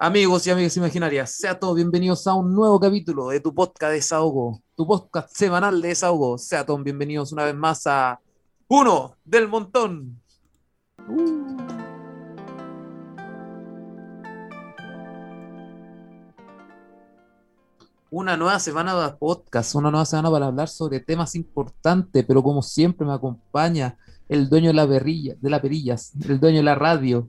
Amigos y amigas imaginarias, sean todos bienvenidos a un nuevo capítulo de tu podcast de desahogo, tu podcast semanal de desahogo. Sean todos bienvenidos una vez más a Uno del Montón. Una nueva semana de podcast, una nueva semana para hablar sobre temas importantes, pero como siempre me acompaña el dueño de la perilla, de la perillas, el dueño de la radio.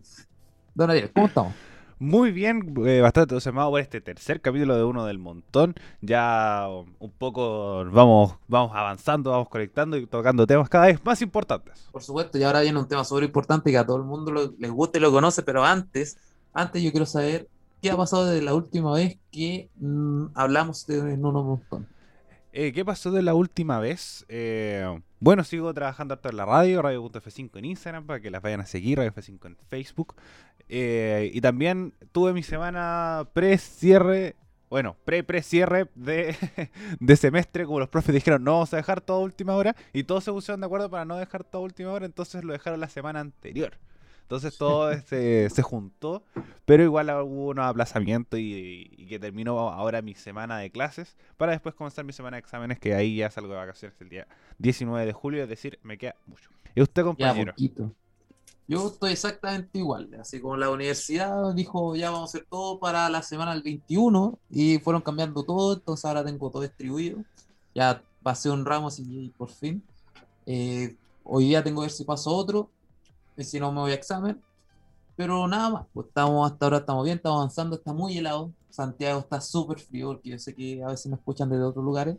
Don Ariel, ¿cómo estamos? Muy bien, eh, bastante entusiasmado por este tercer capítulo de Uno del Montón. Ya un poco vamos, vamos avanzando, vamos conectando y tocando temas cada vez más importantes. Por supuesto, y ahora viene un tema súper importante que a todo el mundo lo- les gusta y lo conoce, pero antes, antes yo quiero saber qué ha pasado desde la última vez que mm, hablamos de en Uno Montón. Eh, ¿Qué pasó de la última vez? Eh, bueno, sigo trabajando harto en la radio, radio.f5 en Instagram, para que las vayan a seguir, Radio F5 en Facebook. Eh, y también tuve mi semana pre-cierre, bueno, pre-pre-cierre de, de semestre, como los profes dijeron, no vamos a dejar todo a última hora, y todos se pusieron de acuerdo para no dejar todo a última hora, entonces lo dejaron la semana anterior. Entonces todo se, se juntó, pero igual hubo unos aplazamientos y, y que terminó ahora mi semana de clases para después comenzar mi semana de exámenes, que ahí ya salgo de vacaciones el día 19 de julio, es decir, me queda mucho. ¿Y usted, compañero? Yo estoy exactamente igual, así como la universidad dijo, ya vamos a hacer todo para la semana del 21 y fueron cambiando todo, entonces ahora tengo todo distribuido. Ya pasé un ramo y por fin. Eh, hoy día tengo que ver si paso otro, y si no me voy a examen. Pero nada más, pues estamos hasta ahora estamos bien, estamos avanzando, está muy helado. Santiago está súper frío, porque yo sé que a veces me escuchan desde otros lugares.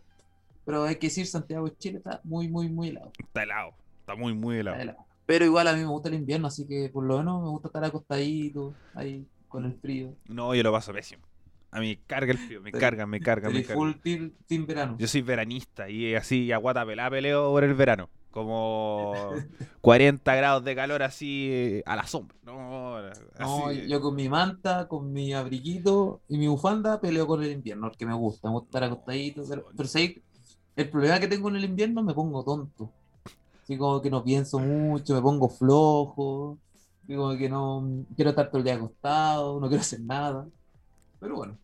Pero hay que decir, Santiago de Chile está muy, muy, muy helado. Está helado, está muy, muy helado. Está helado. Pero igual a mí me gusta el invierno, así que por lo menos me gusta estar acostadito, ahí con el frío. No, yo lo paso pésimo. A mí carga el frío, me carga, me carga, me carga. full team, team verano. Yo soy veranista y así a guata peleo por el verano. Como 40 grados de calor así a la sombra. No, No, yo con mi manta, con mi abriguito y mi bufanda peleo con el invierno, porque me gusta, me gusta estar acostadito. Pero, pero ¿sabes? el problema que tengo en el invierno me pongo tonto. Así como que no pienso mucho, me pongo flojo, como que no quiero estar todo el día acostado, no quiero hacer nada. Pero bueno,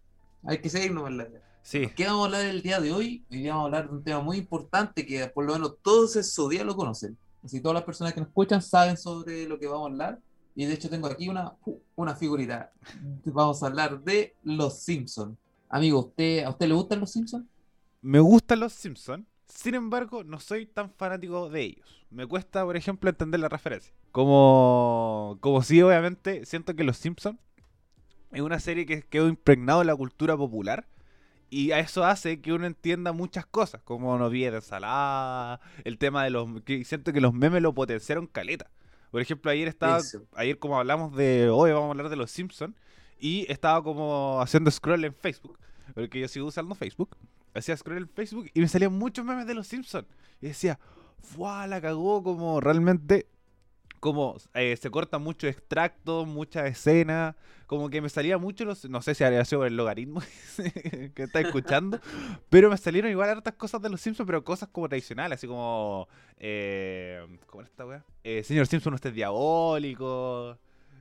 hay que seguirnos en la vida. Sí, ¿Qué vamos a hablar el día de hoy? Hoy día vamos a hablar de un tema muy importante que por lo menos todos en su día lo conocen. Así todas las personas que nos escuchan saben sobre lo que vamos a hablar. Y de hecho tengo aquí una, una figurita. Vamos a hablar de Los Simpsons. Amigo, ¿usted, ¿a usted le gustan Los Simpsons? me gustan los Simpsons. Sin embargo, no soy tan fanático de ellos. Me cuesta, por ejemplo, entender la referencia. Como, como sí, obviamente, siento que Los Simpsons es una serie que quedó impregnado en la cultura popular. Y a eso hace que uno entienda muchas cosas, como no vi de ensalada, el tema de los... que siento que los memes lo potenciaron caleta. Por ejemplo, ayer estaba... Eso. Ayer como hablamos de... Hoy vamos a hablar de Los Simpsons. Y estaba como haciendo scroll en Facebook. Porque yo sigo usando Facebook. Hacía scroll en Facebook y me salían muchos memes de Los Simpsons. Y decía, ¡fuah! La cagó como realmente... Como eh, se cortan muchos extractos, muchas escenas. Como que me salía mucho los... No sé si habría sido el logaritmo que está escuchando. pero me salieron igual hartas cosas de Los Simpsons, pero cosas como tradicionales. Así como... Eh, ¿Cómo era esta weá? Eh, Señor Simpson, usted es diabólico.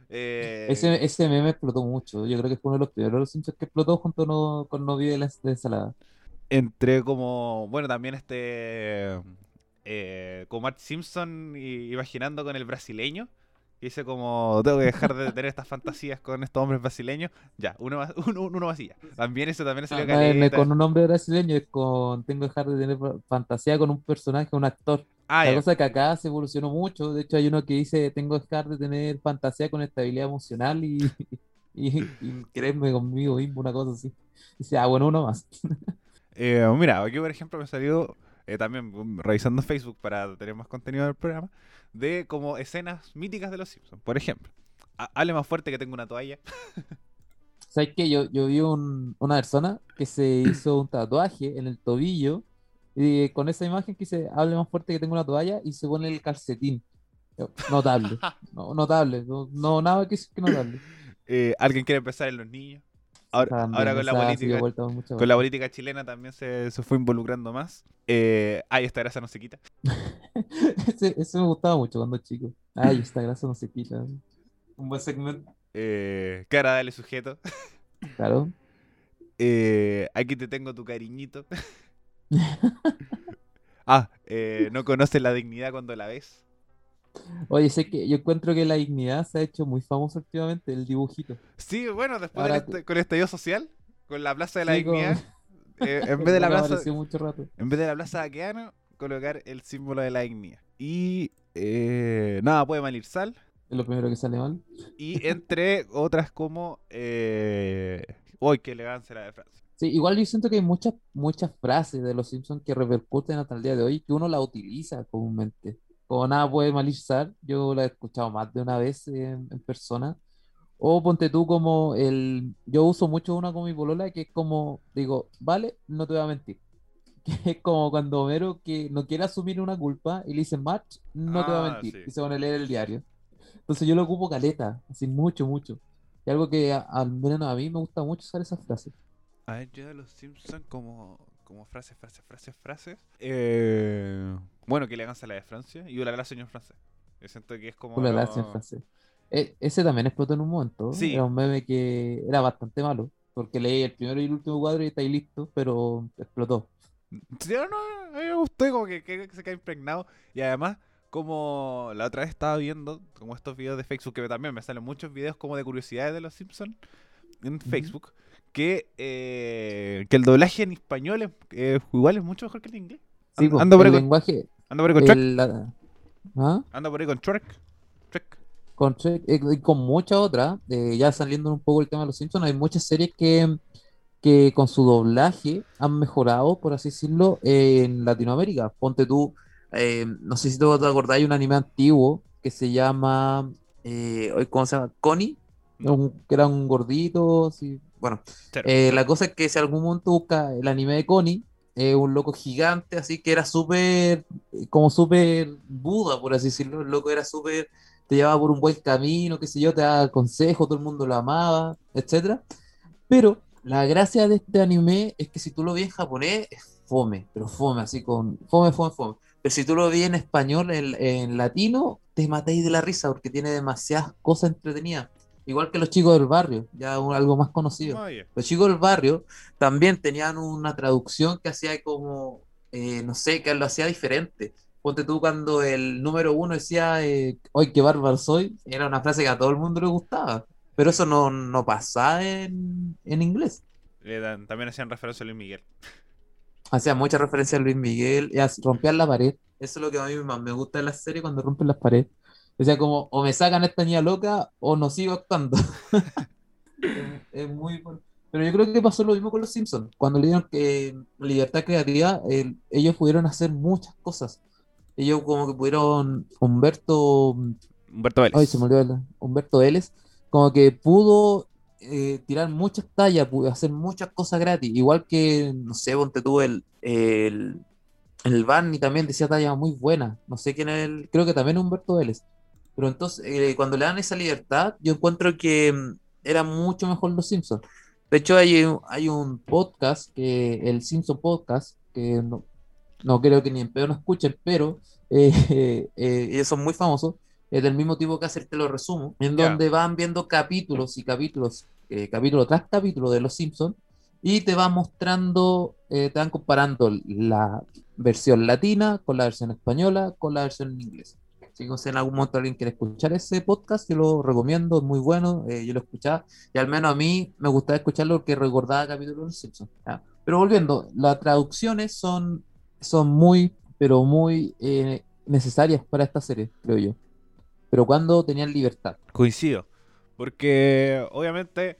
Eh, Ese, ese meme explotó mucho. Yo creo que fue uno de los primeros Los Simpsons que explotó junto no- con No vi de la ensalada. entre como, bueno, también este, eh, como Mark Simpson y- imaginando con el brasileño, que dice como, tengo que dejar de tener estas fantasías con estos hombres brasileños, ya, uno más, uno, uno más y ya. También eso también salió Ah, con un nombre brasileño, es con tengo que dejar de tener fa- fantasía con un personaje, un actor. Ah, La ya. cosa es que acá se evolucionó mucho. De hecho, hay uno que dice, tengo que dejar de tener fantasía con estabilidad emocional y, y, y quererme conmigo mismo, una cosa así. Dice, ah, bueno, uno más. Eh, mira, aquí por ejemplo me salió, eh, también um, revisando Facebook para tener más contenido del programa, de como escenas míticas de los Simpsons. Por ejemplo, ha- hable más fuerte que tengo una toalla. ¿Sabes qué? Yo, yo vi un- una persona que se hizo un tatuaje en el tobillo y con esa imagen que dice, hable más fuerte que tengo una toalla y se pone el calcetín. Notable, no, notable, no, no, nada que, que notable. Eh, ¿Alguien quiere empezar en los niños? Ahora, También, ahora con la política Con la chilena también se, se fue involucrando más. Eh, ay, esta grasa no se quita. Ese, ese me gustaba mucho cuando chico. Ay, esta grasa no se quita. Un buen segmento. Eh, qué agradable sujeto. Claro. Eh, aquí te tengo tu cariñito. ah, eh, no conoces la dignidad cuando la ves. Oye, sé que yo encuentro que la dignidad se ha hecho muy famosa últimamente, el dibujito. Sí, bueno, después del est- con el estallido social, con la Plaza de la Sí, Dignidad, eh, en vez de la plaza, mucho rato. en vez de la Plaza Baqueano, colocar el símbolo de la dignidad. Y eh, nada puede mal ir sal. Es lo primero que sale mal. Y entre otras como eh, Uy, qué elegancia la de Francia. Sí, igual yo siento que hay muchas, muchas frases de los Simpsons que repercuten hasta el día de hoy que uno la utiliza comúnmente. Como nada puede malizar, yo la he escuchado más de una vez en, en persona. O ponte tú como el... Yo uso mucho una con mi polola que es como, digo, vale, no te voy a mentir. Que es como cuando Homero que no quiere asumir una culpa y le dice, March, no te voy a Ah, mentir. sí. Y se pone a leer el diario. Entonces yo lo ocupo caleta, así mucho, mucho. Y algo que a- al menos a mí me gusta mucho usar esas frases. A ver, yo de los Simpsons como, como frases, frases, frases, frases. Eh, bueno, qué elegancia la de Francia. Y la señor francés. Yo siento que es como. Lo- gracias, francés. E- ese también explotó en un momento. Sí. Era un meme que era bastante malo, porque leí el primero y el último cuadro y está ahí listo, pero explotó. Sí, no, no, a mí me gustó como que, que se queda impregnado. Y además, como la otra vez estaba viendo, como estos videos de Facebook, que también me salen muchos videos como de curiosidades de los Simpsons en Facebook, que, eh, que el doblaje en español es, eh, igual es mucho mejor que el inglés. Sí, anda por ahí el con- lenguaje, Anda por ahí con el- la- ¿Ah? Por ahí con Shrek. Shrek. Con, Shrek, eh, y con muchas otras, eh, ya saliendo un poco el tema de los Simpsons, hay muchas series que, que con su doblaje han mejorado, por así decirlo, en Latinoamérica. Ponte tú, no sé si te acordás, hay un anime antiguo que se llama, ¿cómo se llama? Connie, un- que era un gordito, así, bueno. Eh, la cosa es que si algún momento busca el anime de Connie, eh, un loco gigante, así que era súper, eh, como súper Buda, por así decirlo. El loco era súper, te llevaba por un buen camino, qué sé yo, te daba consejos, todo el mundo lo amaba, etcétera. Pero la gracia de este anime es que si tú lo ves en japonés, es fome, pero fome, así con fome, fome, fome. Pero si tú lo ves en español, en, en latino, te matáis de la risa porque tiene demasiadas cosas entretenidas. Igual que los chicos del barrio, ya un- algo más conocido. Ah. Los chicos del barrio también tenían una traducción que hacía como, eh, no sé, que lo hacía diferente. Ponte tú cuando el número uno decía, eh, ¡ay, qué bárbaro soy! Era una frase que a todo el mundo le gustaba. Pero eso no, no pasaba en, en inglés. Le dan- también hacían referencia a Luis Miguel. Hacía mucha referencia a Luis Miguel, y rompían la pared. Eso es lo que a mí más me gusta de la serie cuando rompen las paredes. O sea, como o me sacan esta niña loca o no sigo actuando. Es- muy bueno. Pero yo creo que pasó lo mismo con los Simpsons. Cuando le dieron que libertad creativa, el- ellos pudieron hacer muchas cosas. Ellos como que pudieron, Humberto, Humberto Vélez. ay, se me olvidó el- Humberto Vélez, como que pudo eh, tirar muchas tallas, pudo hacer muchas cosas gratis. Igual que, no sé, ponte tú el, el, el Barney también decía tallas muy buenas. No sé quién es el, creo que también Humberto Vélez. Pero entonces, eh, cuando le dan esa libertad, yo encuentro que mm, era mucho mejor los Simpsons. De hecho, hay, un- hay un podcast, que el Simpson Podcast, que no, no creo que ni en pedo no escuchen, pero eh, eh, ellos son muy famosos. Es del mismo tipo que hace el Te lo resumo, en Ya. donde van viendo capítulos y capítulos, eh, capítulo tras capítulo de los Simpsons, y te van mostrando, eh, te van comparando la versión latina con la versión española con la versión en inglés. Si no sé, en algún momento alguien quiere escuchar ese podcast, yo lo recomiendo, es muy bueno, eh, yo lo escuchaba, y al menos a mí me gustaba escucharlo porque recordaba capítulos de los Simpsons. Pero volviendo, las traducciones son, son muy, pero muy eh, necesarias para esta serie, creo yo. Pero cuando tenían libertad. Coincido. Porque obviamente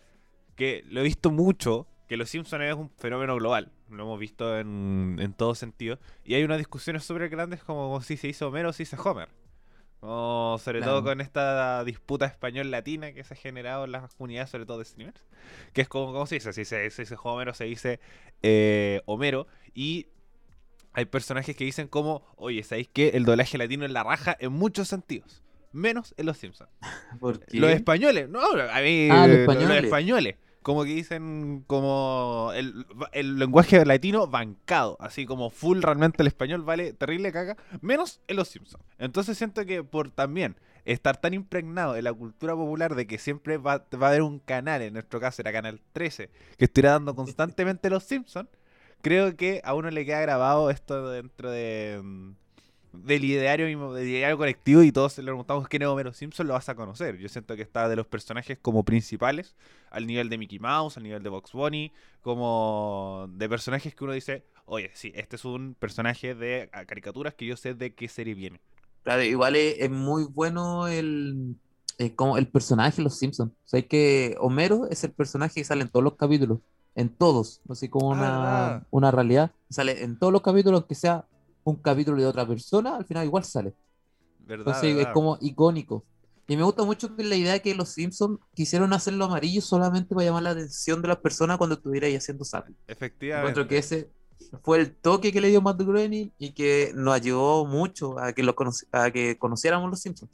que lo he visto mucho, que Los Simpsons es un fenómeno global. Lo hemos visto en, en todo sentido. Y hay unas discusiones súper grandes como si se hizo Homero o si se hizo Homer. O sobre Claro. todo con esta disputa español-latina que se ha generado en las comunidades, sobre todo de streamers. Que es como, ¿cómo se dice? Si se, se dice Homer o se dice eh, Homero. Y hay personajes que dicen como, oye, ¿sabéis que el doblaje latino es la raja en muchos sentidos? Menos en Los Simpsons. Porque Los españoles, no, a mí, Ah, los los españoles. Como que dicen, como el, el lenguaje latino bancado, así como full realmente el español vale terrible caga, menos en Los Simpsons. Entonces siento que por también estar tan impregnado en la cultura popular de que siempre va, va a haber un canal, en nuestro caso era Canal 13, que estuviera dando constantemente Los Simpsons, creo que a uno le queda grabado esto dentro de mm, del ideario mismo, del ideario colectivo y todos le preguntamos quién es Homero Simpson, lo vas a conocer. Yo siento que está de los personajes como principales, al nivel de Mickey Mouse, al nivel de Box Bunny, como de personajes que uno dice, oye, sí, este es un personaje de ah, caricaturas que yo sé de qué serie viene. Claro, igual es, es muy bueno el, como el personaje de los Simpsons. O sea, es que Homero es el personaje que sale en todos los capítulos, en todos, así como Ah, una, verdad. una realidad. Sale en todos los capítulos, que sea un capítulo de otra persona, al final igual sale. ¿Verdad? Entonces es como icónico. Y me gusta mucho la idea que los Simpsons quisieron hacerlo amarillo solamente para llamar la atención de las personas cuando estuviera ahí haciendo zapping. Efectivamente. Encuentro que ese fue el toque que le dio Matt Groening y que nos ayudó mucho a que, lo conoci- a que conociéramos los Simpsons.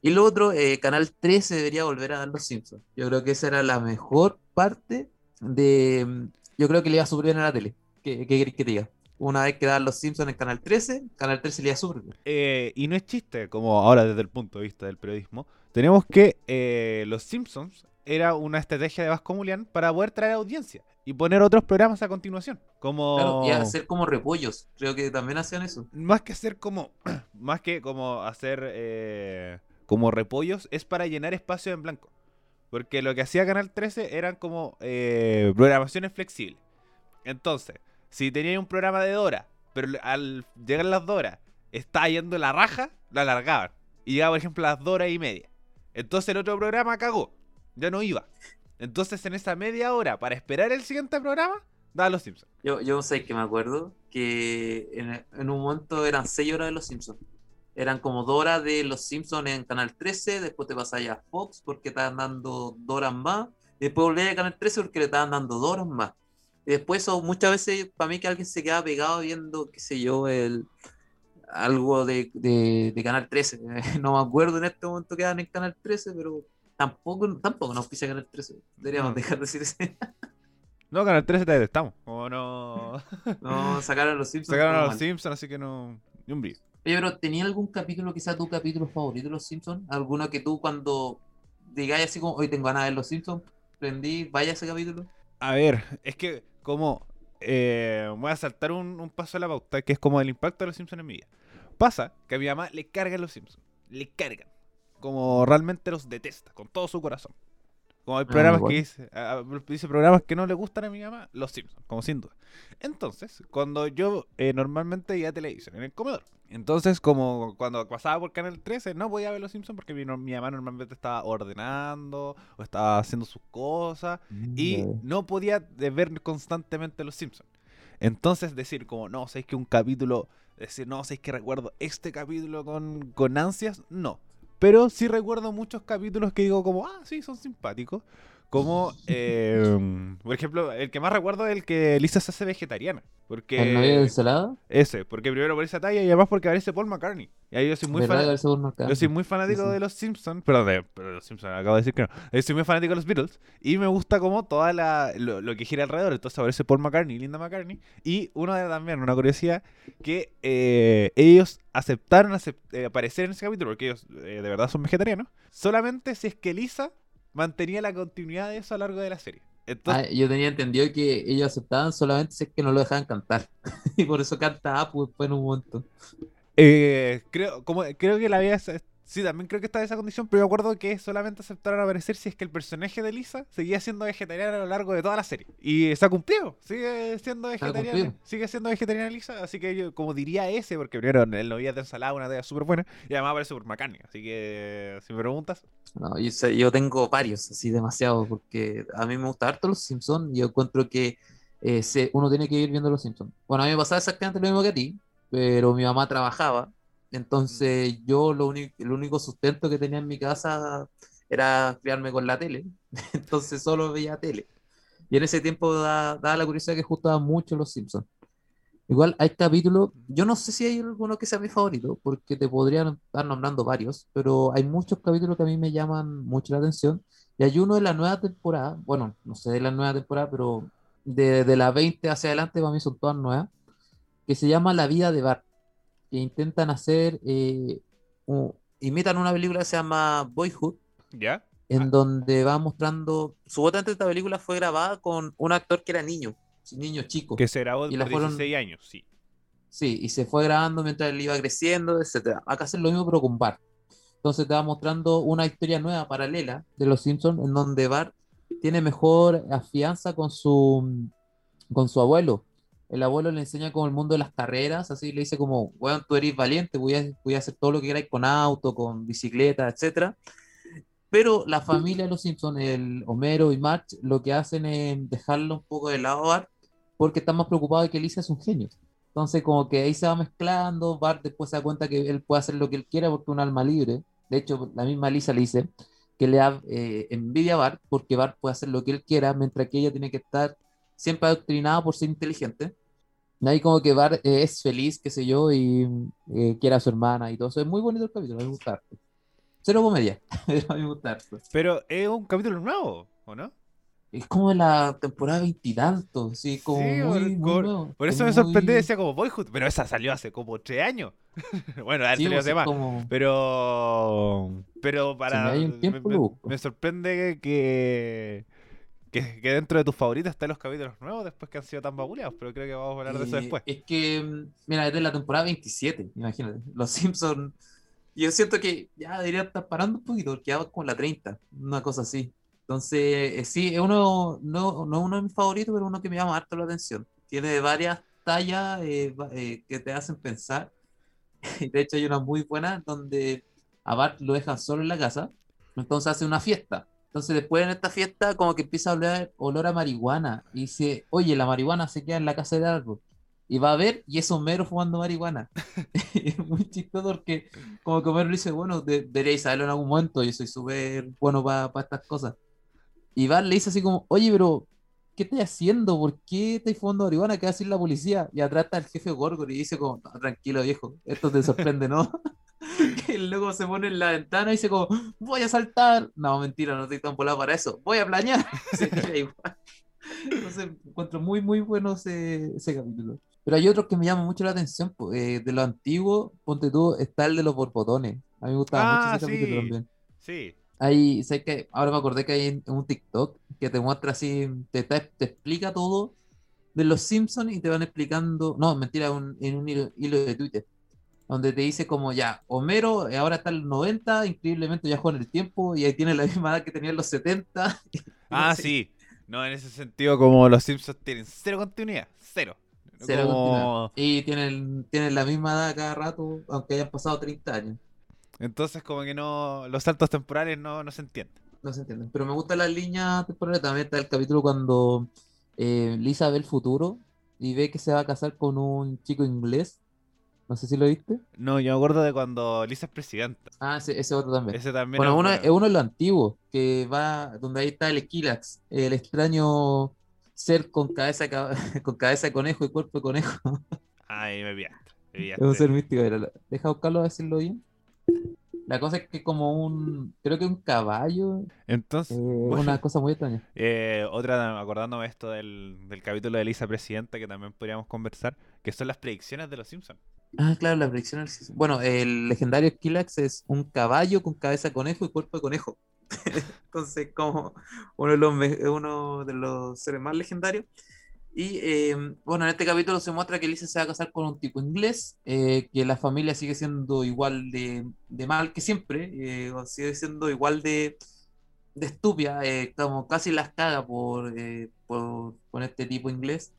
Y lo otro, eh, Canal 13 debería volver a dar los Simpsons. Yo creo que esa era la mejor parte de... Yo creo que le iba súper bien a la tele. ¿Qué, qué querés que te diga? Una vez que daban los Simpsons en Canal 13, Canal 13 le iba súper. Eh, y no es chiste, como ahora desde el punto de vista del periodismo, tenemos que eh, Los Simpsons era una estrategia de Vasco Mulián para poder traer audiencia y poner otros programas a continuación. Como Claro, y hacer como repollos. Creo que también hacían eso. más que hacer como más que como hacer eh, como repollos es para llenar espacio en blanco. Porque lo que hacía Canal 13 eran como eh, programaciones flexibles. Entonces, si tenía un programa de Dora, pero al llegar las Dora está yendo la raja, la alargaban. Y llegaba, por ejemplo, a las Dora y media. Entonces el otro programa cagó. Ya no iba. Entonces en esa media hora, para esperar el siguiente programa, daba los Simpsons. Yo, yo sé que me acuerdo que en, un momento eran 6 horas de Los Simpsons. Eran como 2 horas de Los Simpsons en Canal 13, después te pasas a Fox porque estaban dando 2 horas más, después volvías a Canal 13 porque le estaban dando 2 horas más. Y después eso, muchas veces para mí que alguien se queda pegado viendo, qué sé yo, el, algo de, de, de Canal 13. No me acuerdo en este momento que dan en Canal 13, pero tampoco, tampoco nos pisa Canal 13. Deberíamos No. dejar de decir eso. No, Canal 13 te detestamos. Como no. No, sacaron a los Simpsons. Sacaron a los. Simpsons, así que no. Ni un brillo. Oye, pero ¿tenía algún capítulo sea tu capítulo favorito de Los Simpsons? ¿Alguno que tú cuando digáis así como, hoy tengo ganas de ver Los Simpsons, prendí, vaya ese capítulo? A ver, es que como eh, voy a saltar un, paso a la pauta, que es como el impacto de los Simpsons en mi vida. Pasa que a mi mamá le cargan los Simpsons, le cargan, como realmente los detesta, con todo su corazón. Como hay Ah, programas que dice, ah, dice programas que no le gustan a mi mamá, los Simpsons, como sin duda. Entonces, cuando yo eh, normalmente veía televisión en el comedor, entonces como cuando pasaba por Canal 13 no podía ver los Simpsons porque mi, no- mi mamá normalmente estaba ordenando o estaba haciendo sus cosas y Ya. no podía ver constantemente Los Simpsons. Entonces decir como, no, sabéis que un capítulo, decir, no, sabéis que recuerdo este capítulo con, con ansias, no. Pero sí recuerdo muchos capítulos que digo como, ah, sí, son simpáticos. Como, eh, por ejemplo, el que más recuerdo es el que Lisa se hace vegetariana. Porque ¿El novio de ensalada? ese, porque primero por esa talla y además porque aparece Paul McCartney. Y ahí yo soy muy. Yo soy muy fanático Sí, sí. de los Simpsons, perdón, de, pero de los Simpsons, acabo de decir que no. Yo soy muy fanático de los Beatles y me gusta como toda la lo, lo que gira alrededor. Entonces aparece Paul McCartney y Linda McCartney. Y uno de también, una curiosidad, que eh, ellos aceptaron acep- eh, aparecer en ese capítulo, porque ellos eh, de verdad son vegetarianos, solamente si es que Lisa mantenía la continuidad de eso a lo largo de la serie. Entonces, Ah, yo tenía entendido que ellos aceptaban solamente si es que no lo dejaban cantar. y por eso canta Apu después en un momento. Eh, creo, como, creo que la había. Sí, también creo que está en esa condición, pero me acuerdo que solamente aceptaron aparecer si es que el personaje de Lisa seguía siendo vegetariana a lo largo de toda la serie. Y se ha cumplido, sigue siendo vegetariana. Sigue siendo vegetariana Lisa, así que yo como diría ese, porque primero el novia de ensalada, una idea súper buena, y además aparece por McCartney. Así que si me preguntas, No, yo, sé- yo tengo varios, así demasiado, porque a mí me gusta harto los Simpsons y yo encuentro que eh, se- uno tiene que ir viendo los Simpsons. Bueno, a mí me pasaba exactamente lo mismo que a ti, pero mi mamá trabajaba, entonces yo lo único, el único sustento que tenía en mi casa era criarme con la tele, entonces solo veía tele. Y en ese tiempo da- daba la curiosidad que gustaba mucho los Simpsons. Igual hay capítulos, yo no sé si hay alguno que sea mi favorito, porque te podrían estar nombrando varios, pero hay muchos capítulos que a mí me llaman mucho la atención. Y hay uno de la nueva temporada, bueno, no sé de la nueva temporada, pero de, de la 20 hacia adelante para mí son todas nuevas, que se llama La vida de Bart, que intentan hacer, eh, imitan una película que se llama Boyhood, ¿Ya? en Ah. donde va mostrando, supuestamente esta película fue grabada con un actor que era niño, niño chico. Que se grabó Y la por fueron- 16 años, sí. Sí, y se fue grabando mientras él iba creciendo, etcétera. Acá hacen lo mismo pero con Bart. Entonces te va mostrando una historia nueva, paralela, de los Simpsons, en donde Bart tiene mejor afianza con su, con su abuelo. El abuelo le enseña como el mundo de las carreras, así le dice como, weón, tú eres valiente, voy a, voy a hacer todo lo que queráis con auto, con bicicleta, etcétera. Pero la familia de los Simpsons, el Homero y Marge, lo que hacen es dejarlo un poco de lado a Bart, porque están más preocupados de que Lisa es un genio. Entonces, como que ahí se va mezclando. Bart después se da cuenta que él puede hacer lo que él quiera porque un alma libre. De hecho, la misma Lisa le dice que le da eh, envidia a Bart porque Bart puede hacer lo que él quiera, mientras que ella tiene que estar siempre adoctrinada por ser inteligente. Ahí, como que Bart eh, es feliz, qué sé yo, y eh, quiere a su hermana y todo eso. Es muy bonito el capítulo, a mí me gusta. harto. Cero comedia, pero a mí me gusta. harto. Pero es un capítulo nuevo, ¿o no? Es como de la temporada veintitantos, sí, como Sí, muy, por- muy por- nuevo. Por eso Es me sorprendí, muy- decía como Boyhood, pero esa salió hace como 3 años. bueno, ha Sí, salido pues, hace más. como- Pero, pero para. tiempo, me, me- me sorprende que, que, que dentro de tus favoritos están los capítulos nuevos después que han sido tan babuleados, pero creo que vamos a hablar de eso Eh, después. Es que, mm, mira, es de la temporada 27, imagínate. Los Simpsons. Yo siento que ya debería estar parando un poquito, porque ya va con la 30, una cosa así. Entonces, eh, sí, es uno, no, no uno de mis favoritos, pero uno que me llama harto la atención. Tiene varias tallas eh, eh, que te hacen pensar. De hecho, hay una muy buena donde a Bart lo dejan solo en la casa, entonces hace una fiesta. Entonces, después en esta fiesta, como que empieza a oler olor a marihuana. Y dice, oye, la marihuana se queda en la casa del árbol. Y va a ver, y es Homero fumando marihuana. es muy chistoso porque, como que Homero le dice, bueno, de- deberéis saberlo en algún momento, yo soy súper bueno para estas cosas. Y Bart le dice así como, oye, pero, ¿qué estás haciendo? ¿Por qué estás fumando marihuana? ¿Qué va a decir la policía? Y atrás está el jefe Gorgor y dice como, "No, tranquilo viejo, esto te sorprende, ¿no? que luego se pone en la ventana y dice como, voy a saltar. No, mentira, no estoy tan volado para eso. Voy a planear. Se tira igual. Entonces encuentro muy, muy bueno ese, ese capítulo. Pero hay otros que me llaman mucho la atención. eh, de lo antiguo, ponte tú, está el de los borbotones. A mí me gustaba Ah, mucho ese capítulo sí. también. Sí. Hay, sé que ahora me acordé que hay un TikTok que te muestra así, te, te, te explica todo de los Simpsons y te van explicando, no, mentira, un- en un hilo, hilo de Twitter, donde te dice como ya, Homero eh, ahora está en los 90, increíblemente ya juega en el tiempo y ahí tiene la misma edad que tenía en los 70. y no Ah, sé, sí. No, en ese sentido, como los Simpsons tienen cero continuidad. Cero. cero Como- continuidad. Y tienen, tienen la misma edad cada rato, aunque hayan pasado 30 años. Entonces, como que no. Los saltos temporales no, no se entienden. No se entiende. Pero me gusta la línea temporal. También está el capítulo cuando eh, Lisa ve el futuro y ve que se va a casar con un chico inglés. No sé si lo viste. No, yo me acuerdo de cuando Lisa es presidenta. Ah, ese, ese otro también. Ese también bueno, es uno, bueno. es uno de los antiguos, que va, donde ahí está el Esquilax, el extraño ser con cabeza, con cabeza de conejo y cuerpo de conejo. Ay, me pillaste. Es un ser místico. Deja buscarlo a decirlo bien. La cosa es que como un, creo que un caballo, Entonces, eh, bueno, una cosa muy extraña. eh, otra, acordándome esto del, del capítulo de Lisa presidenta que también podríamos conversar, que son las predicciones de los Simpsons. Ah, claro, la predicción. Bueno, el legendario Skillax es un caballo con cabeza de conejo y cuerpo de conejo. Entonces, como uno de los, seres más legendarios. Y eh, bueno, en este capítulo se muestra que Lisa se va a casar con un tipo inglés, eh, que la familia sigue siendo igual de, de mal que siempre, eh, sigue siendo igual de, de estúpida, como casi las caga por, por, con este tipo inglés.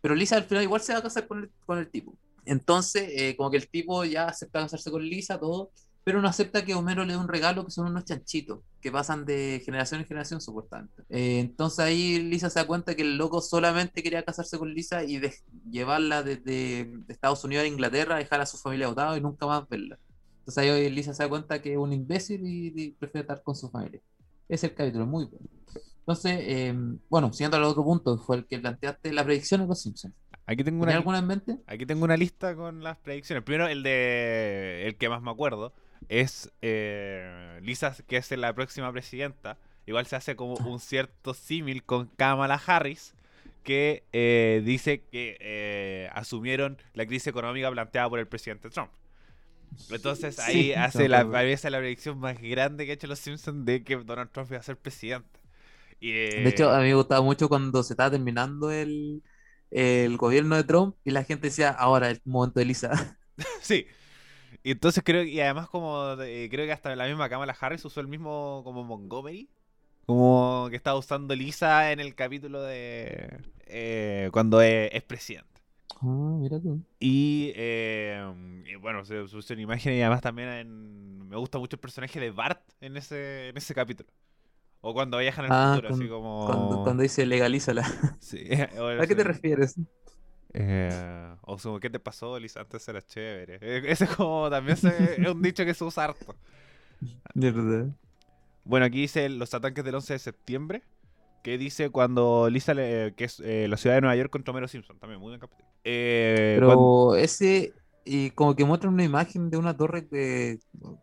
Pero Lisa al final igual se va a casar con con el tipo. Entonces, eh, como que el tipo ya acepta casarse con Lisa, todo, pero no acepta que Homero le dé un regalo que son unos chanchitos que pasan de generación en generación, supuestamente. Eh, entonces ahí Lisa se da cuenta que el loco solamente quería casarse con Lisa y llevarla desde de Estados Unidos a Inglaterra, dejar a su familia votada y nunca más verla. Entonces ahí Lisa se da cuenta que es un imbécil y, y prefiere estar con su familia. Es el capítulo, muy bueno. Entonces, eh, bueno, siguiendo al otro punto, fue el que planteaste la predicción de los Simpsons. Aquí tengo ¿Tenías una, alguna en mente? aquí tengo una lista con las predicciones. Primero, el de el que más me acuerdo es eh, Lisa, que es la próxima presidenta, igual se hace como un cierto símil con Kamala Harris, que eh, dice que eh, asumieron la crisis económica planteada por el presidente Trump. Entonces ahí Sí, hace la, ahí hace la predicción más grande que ha hecho los Simpsons de que Donald Trump iba a ser presidente. Y, De hecho, a mí me gustaba mucho cuando se estaba terminando el, el gobierno de Trump y la gente decía, ahora el momento de Lisa. Sí. Y entonces creo y además como eh, creo que hasta la misma Kamala Harris usó el mismo como Montgomery. Como que estaba usando Lisa en el capítulo de eh, cuando es, es presidente. Ah, mira tú. Y, eh, y bueno, se usó en imagen y además también en- me gusta mucho el personaje de Bart en ese, en ese capítulo. O cuando viajan al Ah, futuro, con- así como... Cuando, cuando dice legalízala. Sí, ¿A qué te refieres? eh, o como, ¿qué te pasó, Lisa? Antes era chévere. Eh, Ese es como también se- es un dicho que se usa harto. De verdad. Bueno, aquí dice los ataques del 11 de septiembre. Que dice cuando Lisa, le- que es eh, la ciudad de Nueva York contra Homero Simpson. También, muy buen capítulo. Eh, Pero cuando- ese, y como que muestran una imagen de una torre que,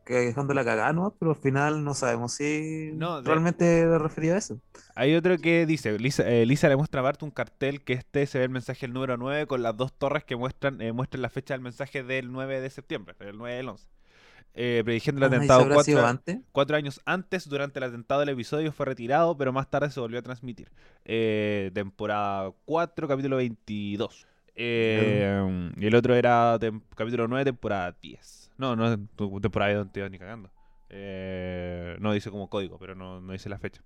que dejando la cagada, ¿no? Pero al final no sabemos si No, de- realmente refería a eso. hay otro que dice, Lisa, eh, Lisa le muestra a Bart un cartel que este se ve el mensaje del número 9 con las dos torres que muestran, eh, muestran la fecha del mensaje del 9 de septiembre, el 9 del 11. Eh, prediciendo el Ah, ¿y eso atentado antes? cuatro años antes, durante el atentado del episodio, fue retirado, pero más tarde se volvió a transmitir. Eh, temporada 4, capítulo 22. Eh, y el otro era capítulo 9, temporada 10. No, no, tu- temporada 22 ni cagando. Eh, no dice como código, pero no, no dice la fecha.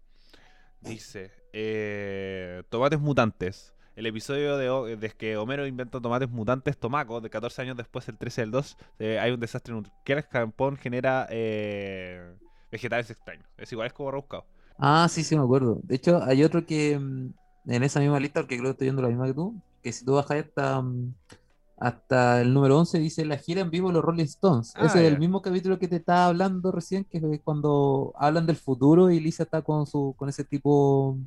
Dice, eh, tomates mutantes. El episodio de, de que Homero inventa tomates mutantes tomacos, de 14 años después, el 13 del 2, eh, hay un desastre nuclear. Japón genera eh, vegetales extraños. Es igual, es como rebuscado. Ah, sí, sí, me acuerdo. De hecho, hay otro que mm, en esa misma lista, porque creo que estoy viendo la misma que tú, que si tú bajas hasta, mm, hasta el número 11, dice la gira en vivo de los Rolling Stones. Ah, Ese es el mismo capítulo que te estaba hablando recién, que es cuando hablan del futuro y Lisa está con, su, con ese tipo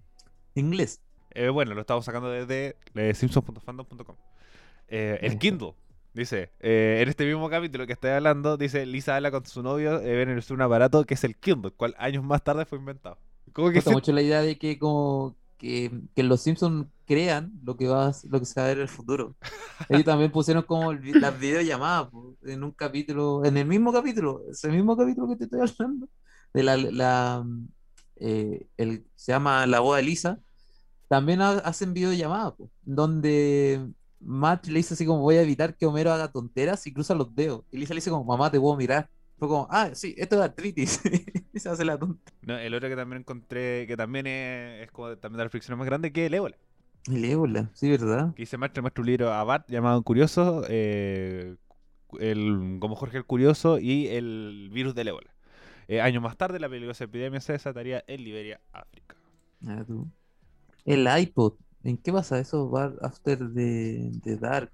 inglés. Eh, bueno, lo estamos sacando desde eh, simpsons.fandom.com. Eh, el. Kindle. Dice, eh, en este mismo capítulo que estoy hablando, dice, Lisa habla con su novio, ven en un aparato que es el Kindle, cual años más tarde fue inventado. Como Me que gusta se- mucho la idea de que como que, que los Simpsons crean lo que va a- lo que se va a ver en el futuro. Ellos también pusieron como el las videollamadas po, en un capítulo, en el mismo capítulo, ese mismo capítulo que te estoy hablando, de la, la eh, el, se llama La boda de Lisa, también ha- hacen videollamadas, po, donde Matt le dice así como voy a evitar que Homero haga tonteras y cruza los dedos. Y Lisa le dice como mamá te puedo mirar. Fue como, ah, sí, esto es artritis. y se hace la tonta. No, el otro que también encontré, que también es, es como también de las fricciones más grandes, que el ébola. El ébola, sí, ¿verdad? Que dice, muestra, muestra un libro a Bart llamado Curioso, eh, el, como Jorge el Curioso y el virus del ébola. Eh, años más tarde, la peligrosa epidemia se desataría en Liberia, África. Ah, tú. El iPod. ¿En qué pasa eso? Bar After the, the Dark.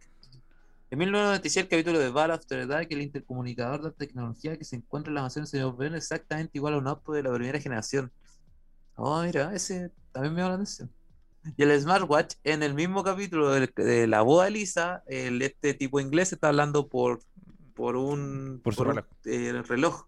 En 1996, el capítulo de Bar After the Dark, el intercomunicador de tecnología que se encuentra en la mansión señor Burns, exactamente igual a un auto de la primera generación. Oh, mira, ese también me llama la atención. Y el smartwatch, en el mismo capítulo de, la boda de Lisa, el, este tipo inglés está hablando por, por un, Por su un, reloj. eh, reloj.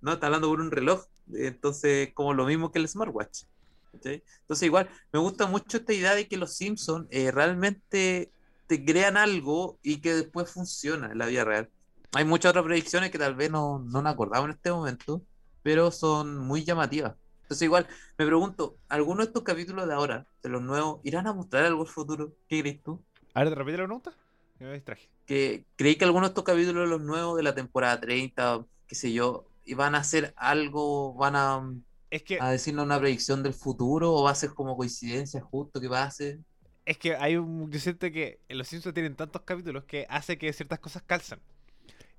No, está hablando por un reloj. Entonces, como lo mismo que el smartwatch. Entonces, igual, me gusta mucho esta idea de que los Simpsons eh, realmente te crean algo y que después funciona en la vida real. Hay muchas otras predicciones que tal vez no, no nos acordamos en este momento, pero son muy llamativas. Entonces, igual, me pregunto, ¿algunos de estos capítulos de ahora, de los nuevos, irán a mostrar algo al futuro? ¿Qué crees tú? A ver, ¿te repite la pregunta? Que me distraje. que creí que algunos de estos capítulos, los nuevos de la temporada 30, qué sé yo, iban a hacer algo, van a, Es que, a decirnos una predicción del futuro o va a ser como coincidencia justo que pase. es que hay un. Yo siento que los Simpsons tienen tantos capítulos que hace que ciertas cosas calzan.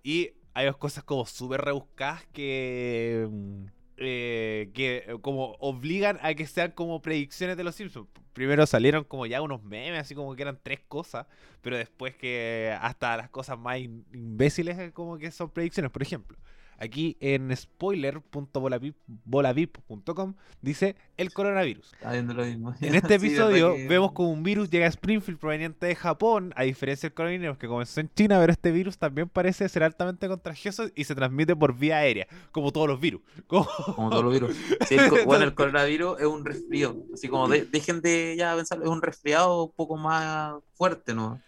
Y hay dos cosas como súper rebuscadas que. Eh, que eh, como obligan a que sean como predicciones de los Simpsons. Primero salieron como ya unos memes, así como que eran tres cosas, pero después que hasta las cosas más imbéciles eh, como que son predicciones. Por ejemplo, Aquí en spoiler.bolavip.com dice el coronavirus. Está viendo lo mismo. En este episodio vemos como un virus llega a Springfield proveniente de Japón, a diferencia del coronavirus que comenzó en China, pero este virus también parece ser altamente contagioso y se transmite por vía aérea, como todos los virus. Como- Como todos los virus. Sí, el co- bueno, el coronavirus es un resfrío. Así como de- dejen de ya pensar, es un resfriado un poco más fuerte, ¿no?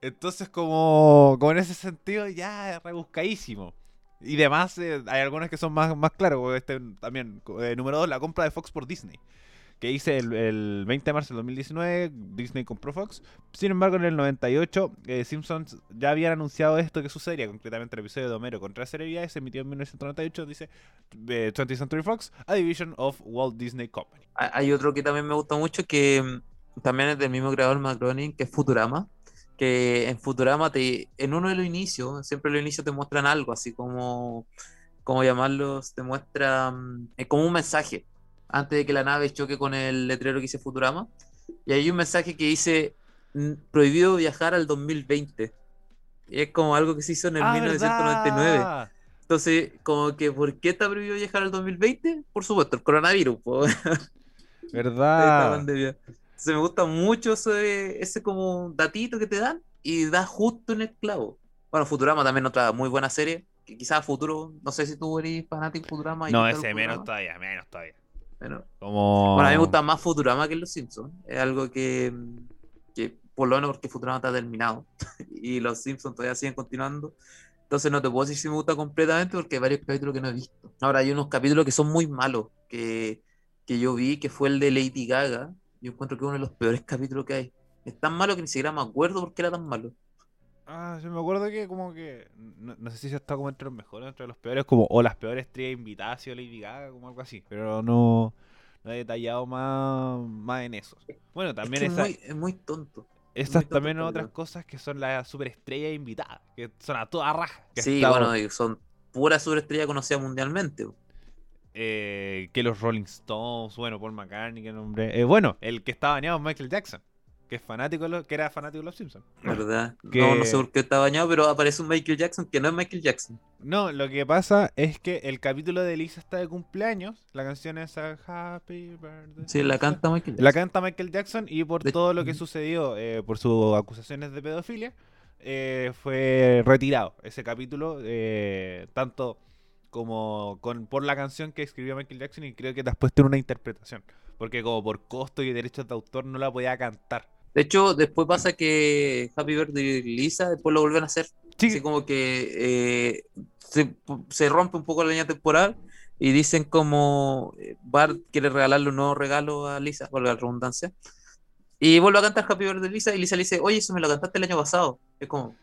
Entonces, como, como en ese sentido, ya es rebuscadísimo. Y demás, eh, hay algunos que son más, más claros. como Este, también, eh, número 2, la compra de Fox por Disney. Que hice el, el 20 de marzo del 2019, Disney compró Fox. Sin embargo, en el 98, eh, Simpsons ya habían anunciado esto que sucedería. Concretamente, el episodio de Homero contra celebridad se emitió en 1998. Dice eh, 20th Century Fox, a division of Walt Disney Company. Hay otro que también me gusta mucho que mm, también es del mismo creador Matt Groening, que es Futurama. Que en Futurama te, en uno de los inicios, siempre los inicios te muestran algo, así como, como llamarlos, te muestran es como un mensaje antes de que la nave choque con el letrero que dice Futurama. Y hay un mensaje que dice "Mm, prohibido viajar al 2020. Y es como algo que se hizo en el ¡Ah, 1999. verdad! Entonces, como que, ¿por qué está prohibido viajar al 2020? Por supuesto, el coronavirus. po. ¿Verdad? Entonces me gusta mucho ese, ese como datito que te dan y da justo en el clavo. Bueno, Futurama también otra muy buena serie, que quizás futuro, no sé si tú eres fanático de Futurama. y No, ese menos Futurama, todavía, menos todavía. pero- Como... Bueno, a mí me gusta más Futurama que Los Simpsons. Es algo que, que por lo menos porque Futurama está terminado y Los Simpsons todavía siguen continuando. Entonces no te puedo decir si me gusta completamente porque hay varios capítulos que no he visto. Ahora hay unos capítulos que son muy malos, que, que yo vi, que fue el de Lady Gaga. Yo encuentro que es uno de los peores capítulos que hay. Es tan malo que ni siquiera me acuerdo por qué era tan malo. Ah, yo me acuerdo que como que, no, no sé si se está como entre los mejores, entre los peores, como, o las peores estrellas invitadas, sido Lady Gaga, como algo así, pero no, no he detallado más, más en eso. Bueno, también es, que esa- es, muy, es muy tonto. esas muy tonto también el otras cosas que son las superestrellas invitadas, que son a toda raja. que Sí, bueno, son pura superestrella conocida mundialmente. Eh, que los Rolling Stones, bueno, Paul McCartney, que nombre, eh, bueno, el que está bañado es Michael Jackson, que es fanático de los, que era fanático de los Simpsons. ¿Verdad? Que- No, no sé por qué está bañado, pero aparece un Michael Jackson que no es Michael Jackson. No, lo que pasa es que el capítulo de Lisa está de cumpleaños, la canción es Happy Birthday. Sí, la canta Michael Jackson. La canta Michael Jackson y por De- todo lo que sucedió, eh, por sus acusaciones de pedofilia, eh, fue retirado ese capítulo, eh, tanto como con, por la canción que escribió Michael Jackson y creo que después tiene una interpretación, porque como por costo y derechos de autor no la podía cantar. De hecho, después pasa que Happy Birthday Lisa, después lo vuelven a hacer. Sí, Así como que eh, se, se rompe un poco la línea temporal y dicen como eh, Bart quiere regalarle un nuevo regalo a Lisa, por la redundancia. Y vuelve a cantar Happy Birthday Lisa y Lisa le dice, oye, eso me lo cantaste el año pasado. Es como,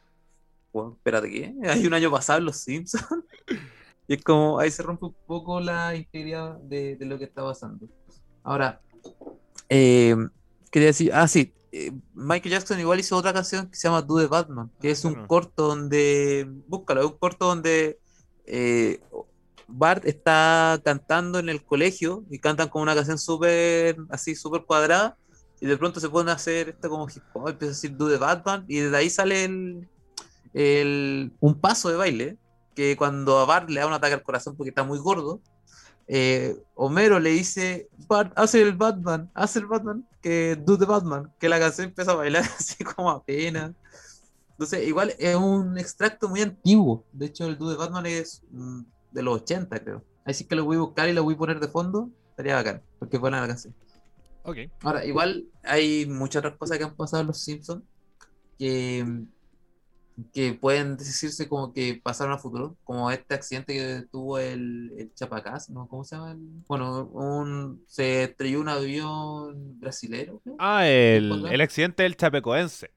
"Bueno, espérate, ¿qué? Hay un año pasado en Los Simpsons. Y es como, ahí se rompe un poco la integridad de, de lo que está pasando. Ahora, eh, quería decir, ah, sí, eh, Michael Jackson igual hizo otra canción que se llama Do the Batman, que Ah, es un corto donde, búscalo, es un corto donde eh, Bart está cantando en el colegio y cantan como una canción súper, así, súper cuadrada, y de pronto se pone a hacer esto como hip hop, empieza a decir Do the Batman, y desde ahí sale el, el- un paso de baile, que cuando a Bart le da un ataque al corazón porque está muy gordo, eh, Homero le dice, Bart, hace el Batman, hace el Batman, que do the Batman, que la canción empieza a bailar así como apenas. Entonces, igual es un extracto muy antiguo. De hecho, el do the Batman es mm, de los 80, creo. Así que lo voy a buscar y lo voy a poner de fondo. Estaría bacán, porque es buena la canción. ok. Ahora, igual hay muchas otras cosas que han pasado en los Simpsons que, que pueden decirse como que pasaron a futuro, como este accidente que tuvo el, el Chapacás, ¿no? ¿Cómo se llama? el- Bueno, un, se estrelló un avión brasilero. Ah, el, el accidente del Chapecoense,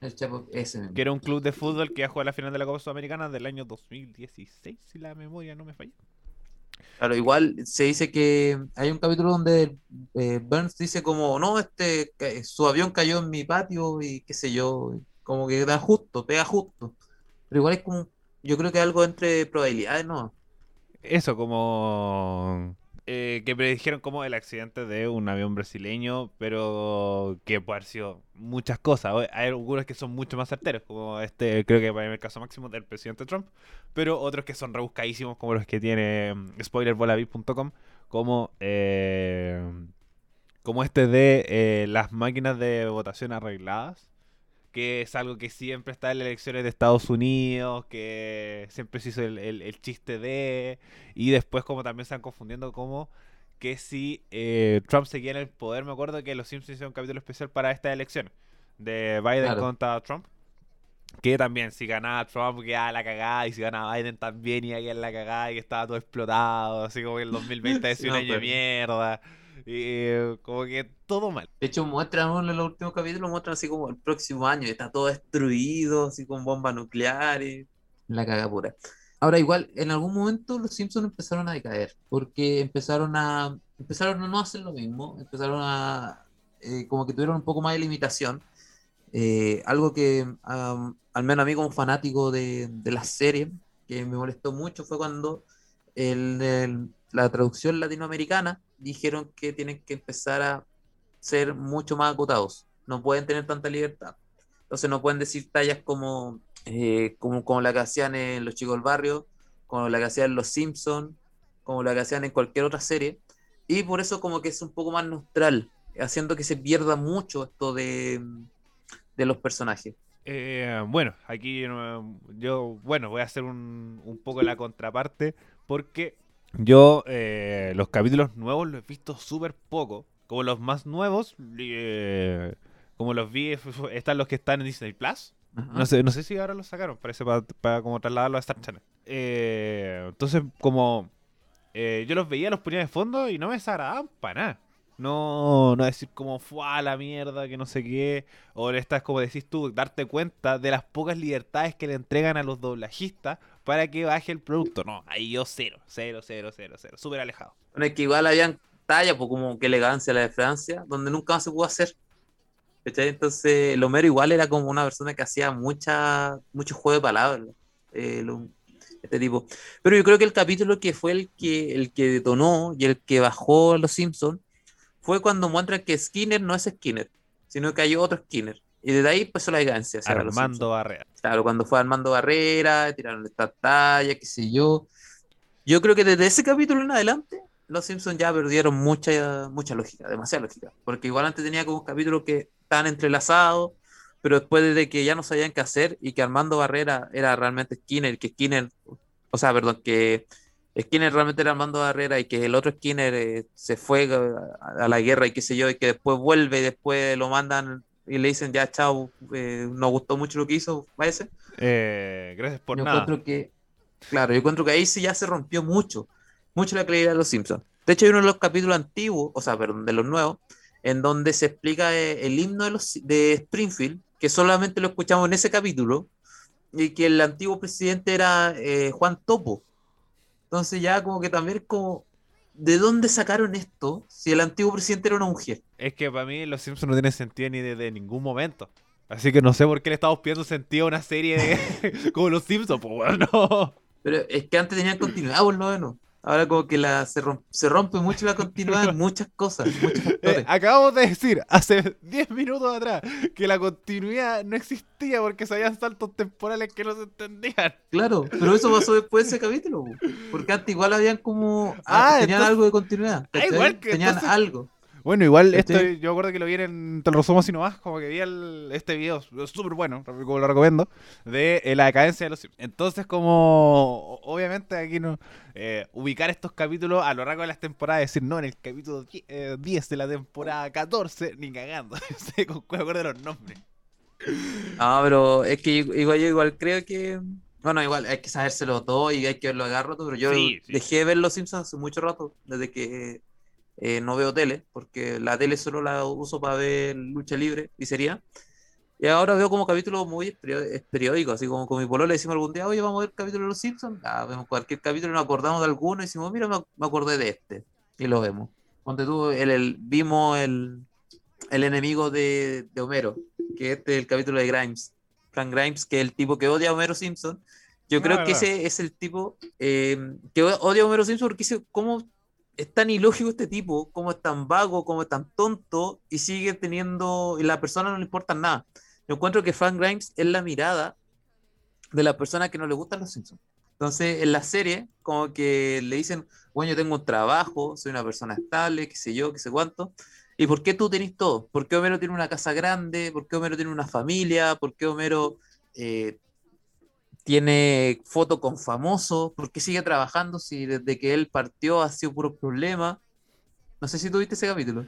El Chapo, ese mismo. que era un club de fútbol que iba a jugar la final de la Copa Sudamericana del año 2016, si la memoria no me falla. Claro, igual se dice que hay un capítulo donde eh, Burns dice como, no, este, su avión cayó en mi patio y qué sé yo, y como que da justo, pega justo. Pero igual es como, yo creo que algo entre probabilidades, ¿no? Eso, como. eh, que predijeron como el accidente de un avión brasileño, pero que puede haber sido muchas cosas. Hay algunos que son mucho más certeros, como este, creo que para el caso máximo del presidente Trump, pero otros que son rebuscadísimos, como los que tiene mm, spoilerbolavip.com, como, eh, como este de eh, las máquinas de votación arregladas que es algo que siempre está en las elecciones de Estados Unidos, que siempre se hizo el, chiste de, y después como también se están confundiendo como que si eh, Trump seguía en el poder, me acuerdo que los Simpsons hicieron un capítulo especial para esta elección de Biden contra Trump, que también si ganaba Trump quedaba la cagada y si ganaba Biden también iba a quedar la cagada y que estaba todo explotado, así como que el 2020 es un año de mierda. Y como que todo mal. De hecho, muestran en los últimos capítulos, muestran así como el próximo año, está todo destruido, así con bombas nucleares. La caga pura. Ahora, igual, en algún momento los Simpsons empezaron a decaer, porque empezaron a, empezaron a no hacer lo mismo, empezaron a, eh, como que tuvieron un poco más de limitación. Eh, algo que, al menos a mí como fanático de, de la serie, que me molestó mucho fue cuando el, la traducción latinoamericana dijeron que tienen que empezar a ser mucho más acotados. No pueden tener tanta libertad. Entonces no pueden decir tallas como, eh, como, como la que hacían en Los Chicos del Barrio, como la que hacían en Los Simpsons, como la que hacían en cualquier otra serie. Y por eso como que es un poco más neutral, haciendo que se pierda mucho esto de, de los personajes. Eh, bueno, aquí yo, bueno, voy a hacer un, un poco la contraparte porque yo eh, los capítulos nuevos los he visto súper poco. Como los más nuevos, eh, como los vi, están los que están en Disney Plus. No sé, no sé si ahora los sacaron, parece para, para como trasladarlo a Star Channel. Eh, entonces, como yo los veía, los ponía de fondo y no me desagradaban para nada. No, no decir como fue a la mierda, que no sé qué. O esta es como decís tú, darte cuenta de las pocas libertades que le entregan a los doblajistas para que baje el producto. No, ahí yo cero, cero, cero, cero, cero, súper alejado. Bueno, es que igual habían tallas, pues como que elegancia la de Francia, donde nunca más se pudo hacer. Entonces, Lomero igual era como una persona que hacía mucha, mucho juego de palabras. Eh, este tipo. Pero yo creo que el capítulo que fue el que, el que detonó y el que bajó Los Simpsons fue cuando muestran que Skinner no es Skinner, sino que hay otro Skinner. Y desde ahí empezó la elegancia. Armando Barrera. Claro, cuando fue Armando Barrera, tiraron esta talla, qué sé yo. Yo creo que desde ese capítulo en adelante, los Simpsons ya perdieron mucha, mucha lógica, demasiada lógica. Porque igual antes tenía como un capítulo que estaban entrelazados, pero después de que ya no sabían qué hacer y que Armando Barrera era realmente Skinner, que Skinner, o sea, perdón, que Skinner realmente era Armando Barrera y que el otro Skinner eh, se fue a, la guerra y qué sé yo, y que después vuelve y después lo mandan y le dicen ya chao, eh, nos gustó mucho lo que hizo, parece. Eh, gracias por yo nada. Encuentro que, claro, yo encuentro que ahí sí ya se rompió mucho, mucho la claridad de los Simpsons. De hecho, hay uno de los capítulos antiguos, o sea, perdón, de los nuevos, en donde se explica el himno de, los, de Springfield, que solamente lo escuchamos en ese capítulo, y que el antiguo presidente era Juan Topo. Entonces ya como que también como, ¿de dónde sacaron esto si el antiguo presidente era una mujer? Es que para mí los Simpsons no tienen sentido ni desde ningún momento. Así que no sé por qué le estamos pidiendo sentido a una serie como los Simpsons, pues bueno. Pero es que antes tenían continuidad, por lo menos. Ahora como que la, se, rompe, mucho la continuidad en muchas cosas. Eh, acabamos de decir hace 10 minutos atrás que la continuidad no existía porque se habían saltos temporales que no se entendían. Claro, pero eso pasó después de ese capítulo. Porque antes igual habían como... Ah, tenían algo de continuidad. Ah, igual que tenían algo. Bueno, igual esto, yo acuerdo que lo vi en Te lo resumo así nomás, como que vi el, este video súper bueno, como lo recomiendo, de eh, la decadencia de los Entonces, como obviamente aquí no eh, ubicar estos capítulos a lo largo de las temporadas, decir, no, en el capítulo 10 eh, de la temporada 14, ni cagando, con cuál de los nombres. No, pero es que igual yo igual creo que bueno, igual hay que sabérselo todo y hay que verlo agarro, pero yo dejé de ver Los Simpsons hace mucho rato, desde que eh, no veo tele, porque la tele solo la uso para ver lucha libre y sería. Y ahora veo como capítulos muy periódicos, así como con mi pololo le decimos algún día, oye, vamos a ver el capítulo de Los Simpsons. Ah, vemos cualquier capítulo nos acordamos de alguno y decimos, mira, me, acordé de este. Y lo vemos. Cuando tú, el, vimos el, el enemigo de, de, Homero, que este es el capítulo de Grimes. Frank Grimes, que es el tipo que odia a Homero Simpson. Yo creo que ese es el tipo eh, que odia a Homero Simpson porque dice, ¿cómo es tan ilógico este tipo, como es tan vago, como es tan tonto, y sigue teniendo, y la persona no le importa nada. Yo encuentro que Frank Grimes es la mirada de la persona que no le gustan los Simpsons. Entonces, en la serie, como que le dicen, bueno, yo tengo un trabajo, soy una persona estable, qué sé yo, qué sé cuánto. ¿Y por qué tú tenés todo? ¿Por qué Homero tiene una casa grande? ¿Por qué Homero tiene una familia? ¿Por qué Homero eh, tiene foto con famosos? ¿Por qué sigue trabajando si desde que él partió ha sido puro problema? No sé si tuviste ese capítulo.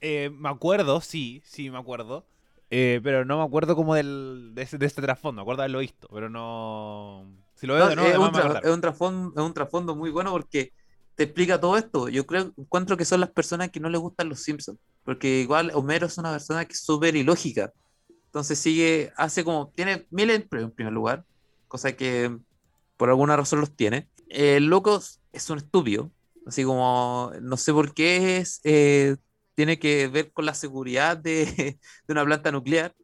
Eh, me acuerdo, sí, sí, me acuerdo. Eh, pero no me acuerdo como del, de, este trasfondo, me acuerdo de haberlo visto, pero no... Si lo veo de nuevo, es, un es, un trasfondo, es un trasfondo muy bueno porque te explica todo esto. Yo creo, encuentro que son las personas que no les gustan los Simpsons, porque igual Homero es una persona que es súper ilógica. Entonces sigue, hace como, tiene de empleos en primer lugar, cosa que por alguna razón los tiene. El loco es un estúpido, así como, no sé por qué es, eh, tiene que ver con la seguridad de, de, una planta nuclear.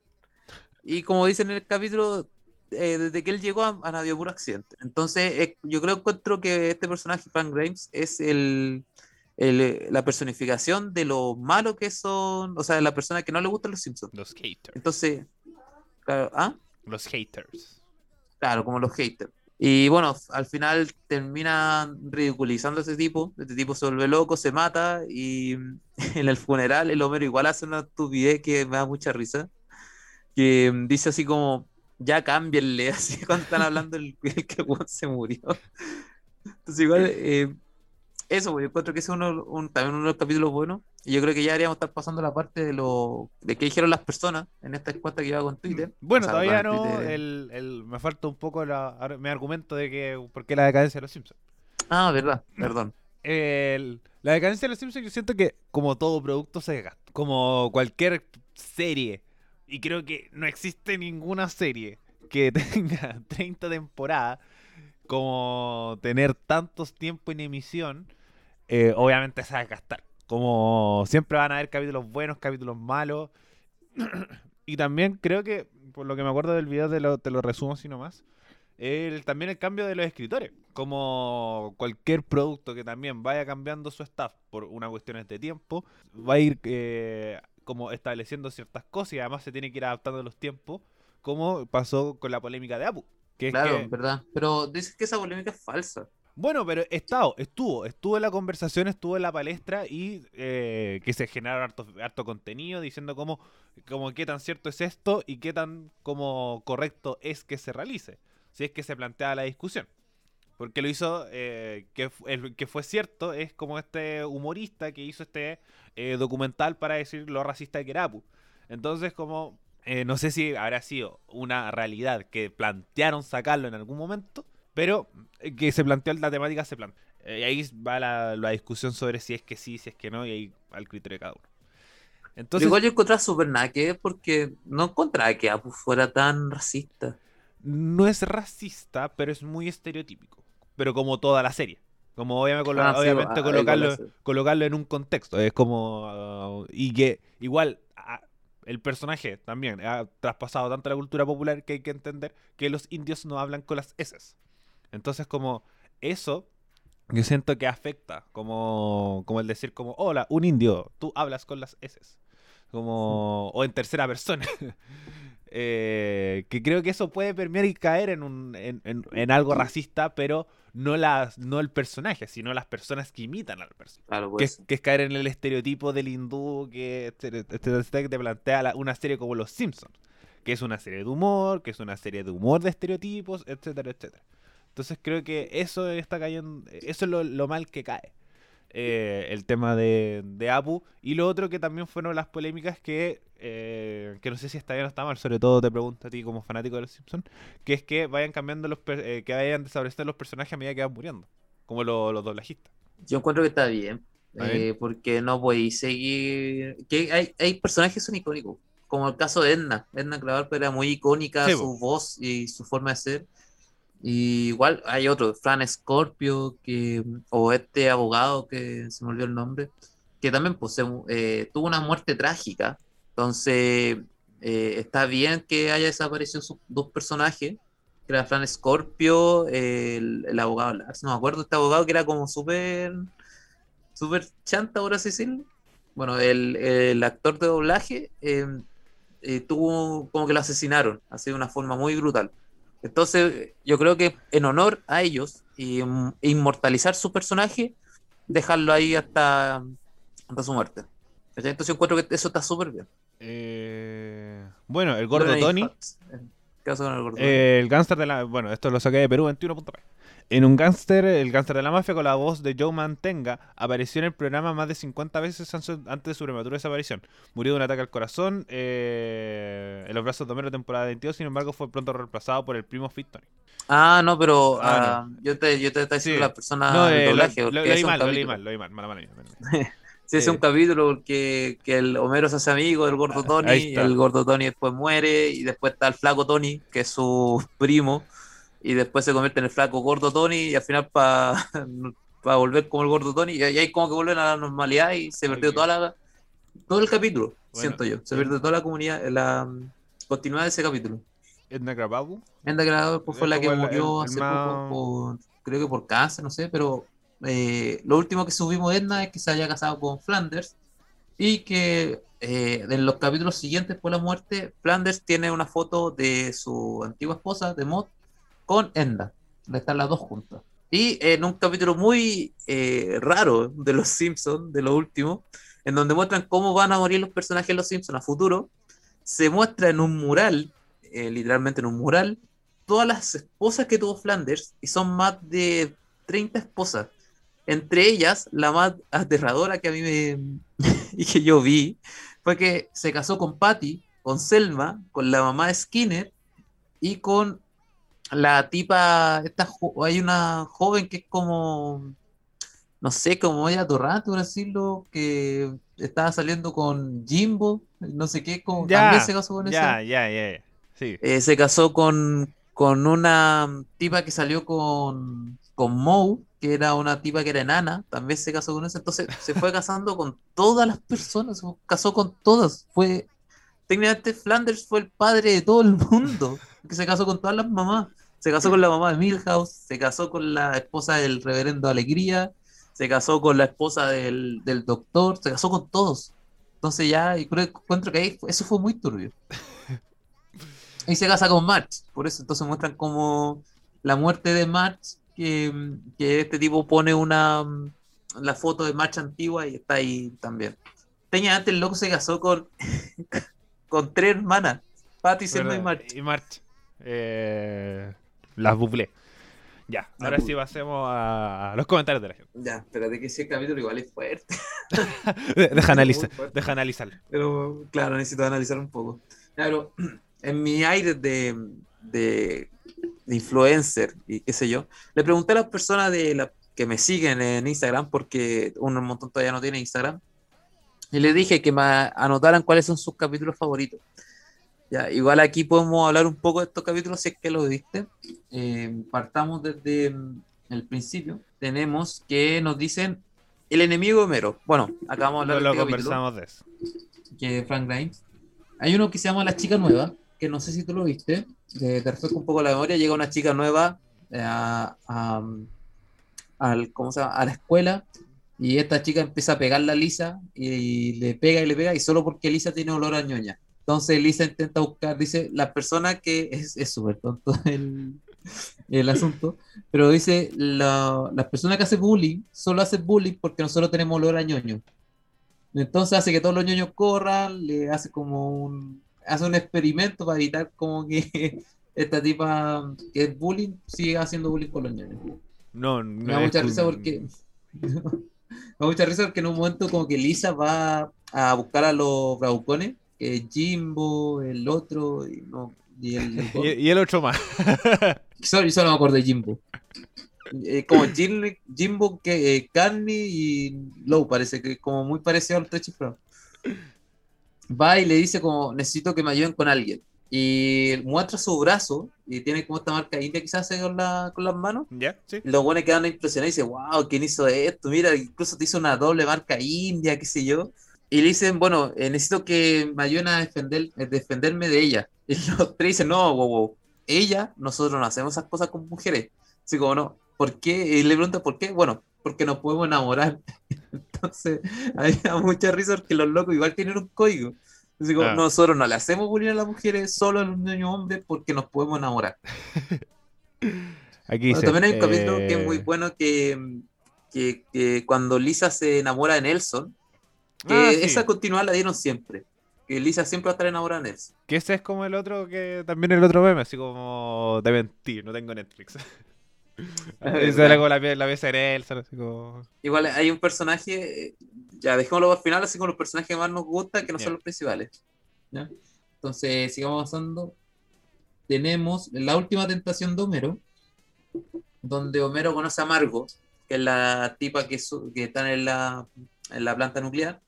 Y como dicen en el capítulo, eh, desde que él llegó a, a nadie puro accidente. Entonces, eh, yo creo encuentro que este personaje, Frank Grimes, es el, el, la personificación de lo malo que son, o sea, de la persona que no le gustan los Simpsons. Los haters. Entonces, claro, ¿ah? Los haters. Claro, como los haters. Y bueno, al final termina ridiculizando a ese tipo. Este tipo se vuelve loco, se mata y en el funeral el Homero igual hace una estupidez que me da mucha risa. Que dice así como, ya cámbienle, así cuando están hablando el, que se murió. Entonces igual, eh, eso, pues, yo encuentro que es un, también uno de los capítulos buenos. Y yo creo que ya deberíamos estar pasando la parte de lo de qué dijeron las personas en esta encuesta que iba con Twitter. Bueno, todavía no, el, el, me falta un poco la, mi argumento de que por qué la decadencia de los Simpsons. Ah, verdad, perdón. El, la decadencia de los Simpsons yo siento que como todo producto se desgasta. Como cualquier serie y creo que no existe ninguna serie que tenga 30 temporadas como tener tantos tiempos en emisión, eh, obviamente se va a gastar. Como siempre van a haber capítulos buenos, capítulos malos. y también creo que, por lo que me acuerdo del video, te lo, te lo resumo así nomás. El, también el cambio de los escritores. Como cualquier producto que también vaya cambiando su staff por una cuestión de tiempo, va a ir eh, como estableciendo ciertas cosas y además se tiene que ir adaptando a los tiempos, como pasó con la polémica de Apu. Que claro, verdad. Pero dices que esa polémica es falsa. Bueno, pero estado, estuvo, estuvo en la conversación, estuvo en la palestra y eh, que se generaron harto, harto contenido diciendo cómo, cómo qué tan cierto es esto y qué tan como correcto es que se realice, si es que se plantea la discusión. Porque lo hizo, eh, que, fue cierto, es como este humorista que hizo este eh, documental para decir lo racista que era. Entonces, como, eh, no sé si habrá sido una realidad que plantearon sacarlo en algún momento, pero que se planteó la temática, se planteó. y ahí va la, la, discusión sobre si es que sí, si es que no, y ahí al criterio de cada uno. Entonces, igual yo encontraba súper nada que porque no encontraba que Apu fuera tan racista. No es racista, pero es muy estereotípico pero como toda la serie. Como obviamente, ah, obviamente colocarlo, colocarlo en un contexto. Es como. Uh, y que igual el personaje también ha traspasado tanto la cultura popular que hay que entender que los indios no hablan con las S. Entonces, como eso, yo siento que afecta. Como, como el decir, como, hola, un indio, tú hablas con las S. Como, o en tercera persona. Eh, que creo que eso puede permear y caer en, un, en, en, algo racista, pero no, las, no el personaje, sino las personas que imitan al personaje. que, es, que, es, caer en el estereotipo del hindú que, este, este, este, que te plantea una serie como Los Simpsons, que es una serie de humor, que es una serie de humor de estereotipos, etcétera, etcétera. Entonces creo que eso está cayendo, eso es lo, lo mal que cae. Eh, el tema de, de, Apu. Y lo otro que también fueron las polémicas que, eh, que no sé si está bien o está mal, sobre todo te pregunto a ti como fanático de los Simpsons, que es que vayan cambiando los, eh, que vayan desapareciendo los personajes a medida que van muriendo, como los doblajistas. Yo encuentro que está bien, porque no podéis seguir... que hay, hay personajes que son icónicos, como el caso de Edna. Edna Clavar era muy icónica, su voz y su forma de ser y igual hay otro, Fran Scorpio, que, o este abogado que se me olvidó el nombre, que también pues, eh, tuvo una muerte trágica. Entonces, eh, está bien que haya desaparecido sus dos personajes, que era Fran Scorpio, el, el, abogado, no me acuerdo, este abogado que era como súper súper chanta, así decirlo. Bueno, el, el actor de doblaje eh, tuvo como que lo asesinaron, así de una forma muy brutal. Entonces, yo creo que en honor a ellos y inmortalizar su personaje, dejarlo ahí hasta, hasta su muerte. Entonces, yo encuentro que eso está súper bien. Eh, bueno, el gordo Bueno, Tony, ¿Qué pasó con el gordo? eh, el gángster de la... Bueno, esto lo saqué de Perú 21.p. En un gángster, el gángster de la mafia con la voz de Joe Mantenga apareció en el programa más de 50 veces antes de su prematura desaparición. Murió de un ataque al corazón eh, en los brazos de Homero temporada 22, sin embargo fue pronto reemplazado por el primo Fit Tony. Ah, no, pero Ah, ah, yo te, yo te estaba diciendo Sí. la persona no, eh, lo, doblaje. lo- lo es leí mal, lo leí mal, lo leí mal, mala, mala, mala, mala. Sí, es Eh. un capítulo porque que el Homero se hace amigo del gordo Tony, ahí está. el gordo Tony después muere y después está el flaco Tony, que es su primo, y después se convierte en el flaco gordo Tony y al final para volver como el gordo Tony, y ahí como que vuelven a la normalidad y se perdió toda la todo el capítulo, Bueno, siento yo, se perdió toda la comunidad, la mm, continuidad de ese capítulo. Edna Krabappel, Enda Creador pues, fue la que murió el- el hace poco por, creo que por cáncer, no sé, pero eh, lo último que subimos de Edna es que se haya casado con Flanders y que eh, en los capítulos siguientes por la muerte, Flanders tiene una foto de su antigua esposa, de Mod, con Edna. Están las dos juntas. Y en un capítulo muy eh, raro de Los Simpsons, de lo último, en donde muestran cómo van a morir los personajes de Los Simpsons a futuro, se muestra en un mural, eh, literalmente en un mural, todas las esposas que tuvo Flanders, y son más de 30 esposas. Entre ellas, la más aterradora que a mí me y que yo vi fue que se casó con Patty, con Selma, con la mamá de Skinner y con la tipa, esta hay una joven que es como, no sé, como ella atorrante, por decirlo, que estaba saliendo con Jimbo, no sé qué, como, Ya, también se casó con esa. ya, ya, ya, ya. Sí. Eh, se casó con, con una tipa que salió con, con Moe, que era una tipa que era enana, también se casó con esa, entonces se fue casando con todas las personas, se casó con todas, fue, técnicamente Flanders fue el padre de todo el mundo, que se casó con todas las mamás, se casó con la mamá de Milhouse, se casó con la esposa del reverendo Alegría, se casó con la esposa del, del doctor, se casó con todos, entonces ya, y creo, encuentro que ahí eso fue muy turbio. Y se casa con March, por eso entonces muestran como la muerte de March, que, que este tipo pone una la foto de March antigua y está ahí también. Tenía antes el loco se casó con, con tres hermanas, Patty, Selma y. March. Y March. Eh, las bublé. Ya, ahora sí pasemos a los comentarios de la gente. Ya, espérate que ese capítulo igual es fuerte. Deja analizar, deja analizar. Pero claro, necesito analizar un poco. Claro, en mi aire de, de, de influencer y qué sé yo, le pregunté a las personas de la, que me siguen en Instagram, porque un montón todavía no tiene Instagram, y les dije que me anotaran cuáles son sus capítulos favoritos. Ya, igual aquí podemos hablar un poco de estos capítulos si es que los viste. Eh, partamos desde mm, el principio. Tenemos que nos dicen el enemigo de Homero. Bueno, acabamos de hablar lo de este capítulo conversamos de eso. que Frank Grimes. Hay uno que se llama La Chica Nueva, que no sé si tú lo viste, te, te refresco un poco la memoria, llega una chica nueva eh, a, a- al, ¿cómo se llama? a la escuela y esta chica empieza a pegarle a Lisa y, le pega y le pega y solo porque Lisa tiene olor a ñoña. Entonces Lisa intenta buscar, dice, la persona que es es súper tonto el, el asunto, pero dice, la, la persona que hace bullying solo hace bullying porque nosotros tenemos olor a ñoño. Entonces hace que todos los ñoños corran, le hace como un, hace un experimento para evitar como que esta tipa que es bullying siga haciendo bullying con los ñoños. No, Me no da es mucha risa porque me da mucha risa porque en un momento como que Lisa va a buscar a los bravucones, que es Jimbo, el otro, y no, y el, el Y, y el otro más. Sorry, solo me acuerdo de Jimbo. Eh, como Jim- Jimbo, que, eh, Carney y Low, parece que es como muy parecido al chiflados. Va y le dice como, necesito que me ayuden con alguien. Y muestra su brazo y tiene como esta marca india hace con, la, con las manos. ¿Ya? Sí. Y los buenos quedan impresionados y dicen, wow, ¿quién hizo esto? Mira, incluso te hizo una doble marca india, qué sé yo. Y le dicen, bueno, eh, necesito que me ayuden a defender, eh, defenderme de ella. Y los tres dicen, no, wow, wow, ella, nosotros no hacemos esas cosas con mujeres. Así como, no, ¿por qué? Y le preguntan, ¿por qué? Bueno, porque nos podemos enamorar. Entonces, había mucha risa porque los locos igual tienen un código. Como, Ah. nosotros no le hacemos bullying a las mujeres, solo a los niños hombres porque nos podemos enamorar. Aquí Bueno, dice, también hay un capítulo que es muy eh, bueno que, que, que cuando Lisa se enamora de Nelson, que ah, sí, esa continuidad la dieron siempre. Que Lisa siempre va a estar enamorada de Nelson. Que ese es como el otro que también el otro meme, así como de mentir, no tengo Netflix. Esa era como la, la pieza de Elsa, así como... Igual hay un personaje, eh, ya dejémoslo para el final, así como los personajes que más nos gustan, que no Ya. son los principales. ¿ya? Entonces, sigamos avanzando. Tenemos la última tentación de Homero, donde Homero conoce a Margo, que es la tipa que, su- que está en la, en la planta nuclear,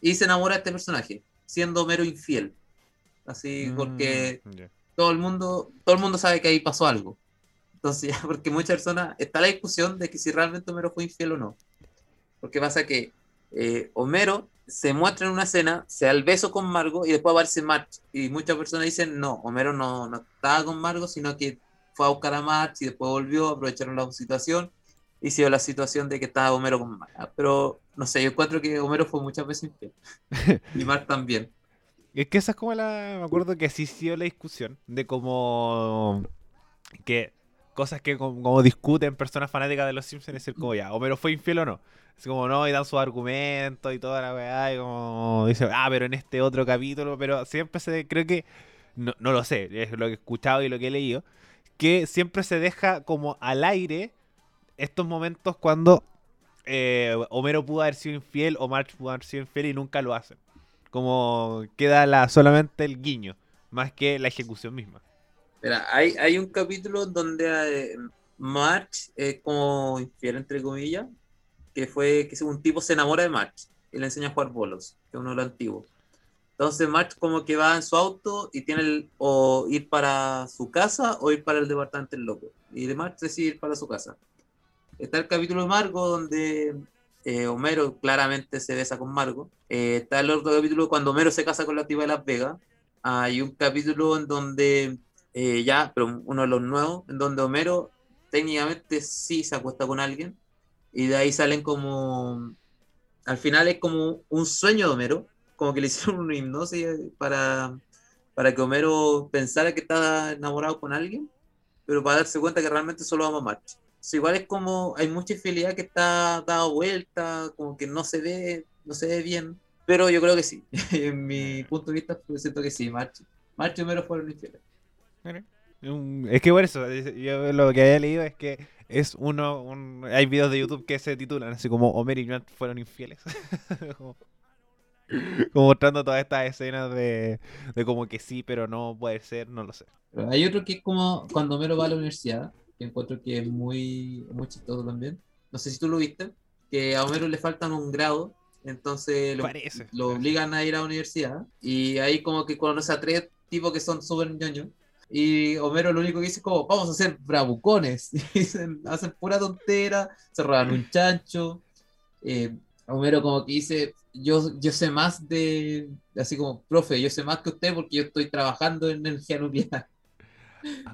y se enamora de este personaje, siendo Homero infiel. Así, porque Mm, ya. todo el mundo, todo el mundo sabe que ahí pasó algo. Entonces, ya, porque muchas personas, está la discusión de que si realmente Homero fue infiel o no. Porque pasa que eh, Homero se muestra en una escena, se da el beso con Margo y después aparece March. Y muchas personas dicen, no, Homero no, no estaba con Margo, sino que fue a buscar a March y después volvió, aprovecharon la situación y se dio la situación de que estaba Homero con March. Pero, no sé, yo encuentro que Homero fue muchas veces infiel. y March también. Es que esa es como la. Me acuerdo que sí siguió la discusión de como. Que cosas que como, como discuten personas fanáticas de los Simpsons es decir, como ya, Homero fue infiel o no. Así como no, y dan sus argumentos y toda la weá, y como dice, ah, pero en este otro capítulo, pero siempre se. Creo que. No, no lo sé, es lo que he escuchado y lo que he leído. Que siempre se deja como al aire estos momentos cuando eh, Homero pudo haber sido infiel o Marge pudo haber sido infiel y nunca lo hacen. Como queda la, solamente el guiño, más que la ejecución misma. Mira, hay, hay un capítulo donde eh, March es como infiel, entre comillas, que fue que un tipo se enamora de March y le enseña a jugar bolos, que uno de los antiguos. Entonces March como que va en su auto y tiene el, o ir para su casa o ir para el departamento del loco. Y de March decide ir para su casa. Está el capítulo de Margo donde eh, Homero claramente se besa con Margo. Eh, está el otro capítulo cuando Homero se casa con la tipa de Las Vegas. Hay un capítulo en donde eh, ya, pero uno de los nuevos, en donde Homero técnicamente sí se acuesta con alguien, y de ahí salen como, al final es como un sueño de Homero, como que le hicieron una hipnosis para, para que Homero pensara que estaba enamorado con alguien, pero para darse cuenta que realmente solo ama a March. O sea, igual es como, hay mucha infidelidad que está dado vuelta, como que no se ve, no se ve bien, pero yo creo que sí, en mi punto de vista, siento que sí, March, March y Homero fueron infieles. Es que por eso, es- yo lo que había leído es que es uno, un- hay videos de YouTube que se titulan así como Homer y Grant fueron infieles. como, como mostrando todas estas escenas de, de como que sí, pero no puede ser, no lo sé. Hay otro que es como cuando Homero va a la universidad, que encuentro que es muy, muy chistoso también. No sé si tú lo viste, que a Homero le faltan un grado, entonces lo, Parece. lo obligan a ir a la universidad y ahí como que conoce a tres tipos que son súper ñoños. Y Homero lo único que dice es como, vamos a hacer bravucones. Y dicen- hacen pura tontera, se roban un chancho. Eh, Homero como que dice, yo, yo sé más de, así como, profe, yo sé más que usted porque yo estoy trabajando en energía nuclear.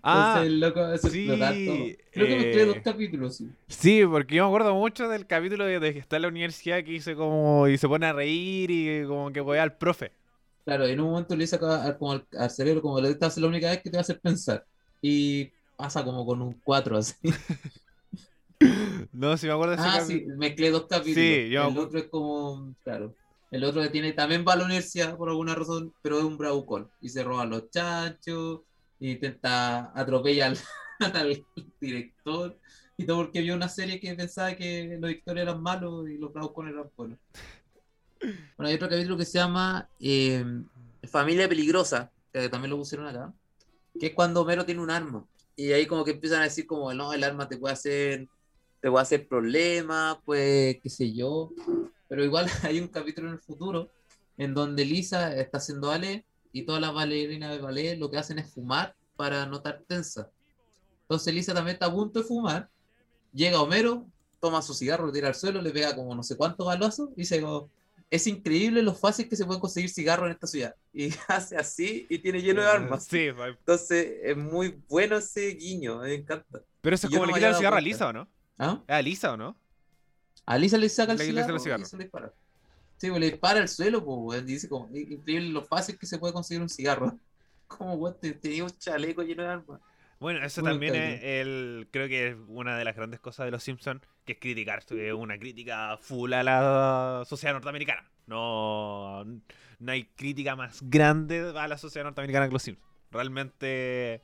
Ah, Entonces, loco hace sí. Creo que eh, dos capítulos, sí. Sí, porque yo me acuerdo mucho del capítulo de, de que está en la universidad que dice como y se pone a reír y como que voy al profe. Claro, en un momento le dice a- a- como al, al cerebro, como esta es la única vez que te va a hacer pensar. Y pasa como con un 4 así. No, si me acuerdo de Ah, sí, mezclé dos capítulos. Sí, yo- El otro es como, claro. El otro tiene, también va a la universidad por alguna razón, pero es un bravucón. Y se roba los chanchos, y intenta atropellar al, al director. Y todo porque vio una serie que pensaba que los directores eran malos y los bravucones eran buenos. Bueno, hay otro capítulo que se llama eh, Familia Peligrosa, que también lo pusieron acá, que es cuando Homero tiene un arma. Y ahí como que empiezan a decir como, no, el arma te puede hacer, te puede hacer problemas, pues, qué sé yo. Pero igual hay un capítulo en el futuro en donde Lisa está haciendo ballet y todas las bailarinas de ballet lo que hacen es fumar para no estar tensa. Entonces Lisa también está a punto de fumar, llega Homero, toma su cigarro, lo tira al suelo, le pega como no sé cuántos balazos y dice como, es increíble lo fácil que se pueden conseguir cigarros en esta ciudad. Y hace así y tiene lleno de armas. Sí, Entonces es muy bueno ese guiño, me encanta. pero eso es como no le quitan el cigarro a. Lisa, ¿o no? ¿Ah? ¿Es a Lisa o no? A Lisa le saca el Le- cigarro, el cigarro. y se le dispara. Sí, pues le dispara al suelo, pues. Dice como, "Es increíble lo fácil que se puede conseguir un cigarro. Como, weón, te- tenía un chaleco lleno de armas. Bueno, eso Muy también es el, creo que es una de las grandes cosas de los Simpsons, que es criticar, es una crítica full a la sociedad norteamericana. No, no hay crítica más grande a la sociedad norteamericana que los Simpsons. Realmente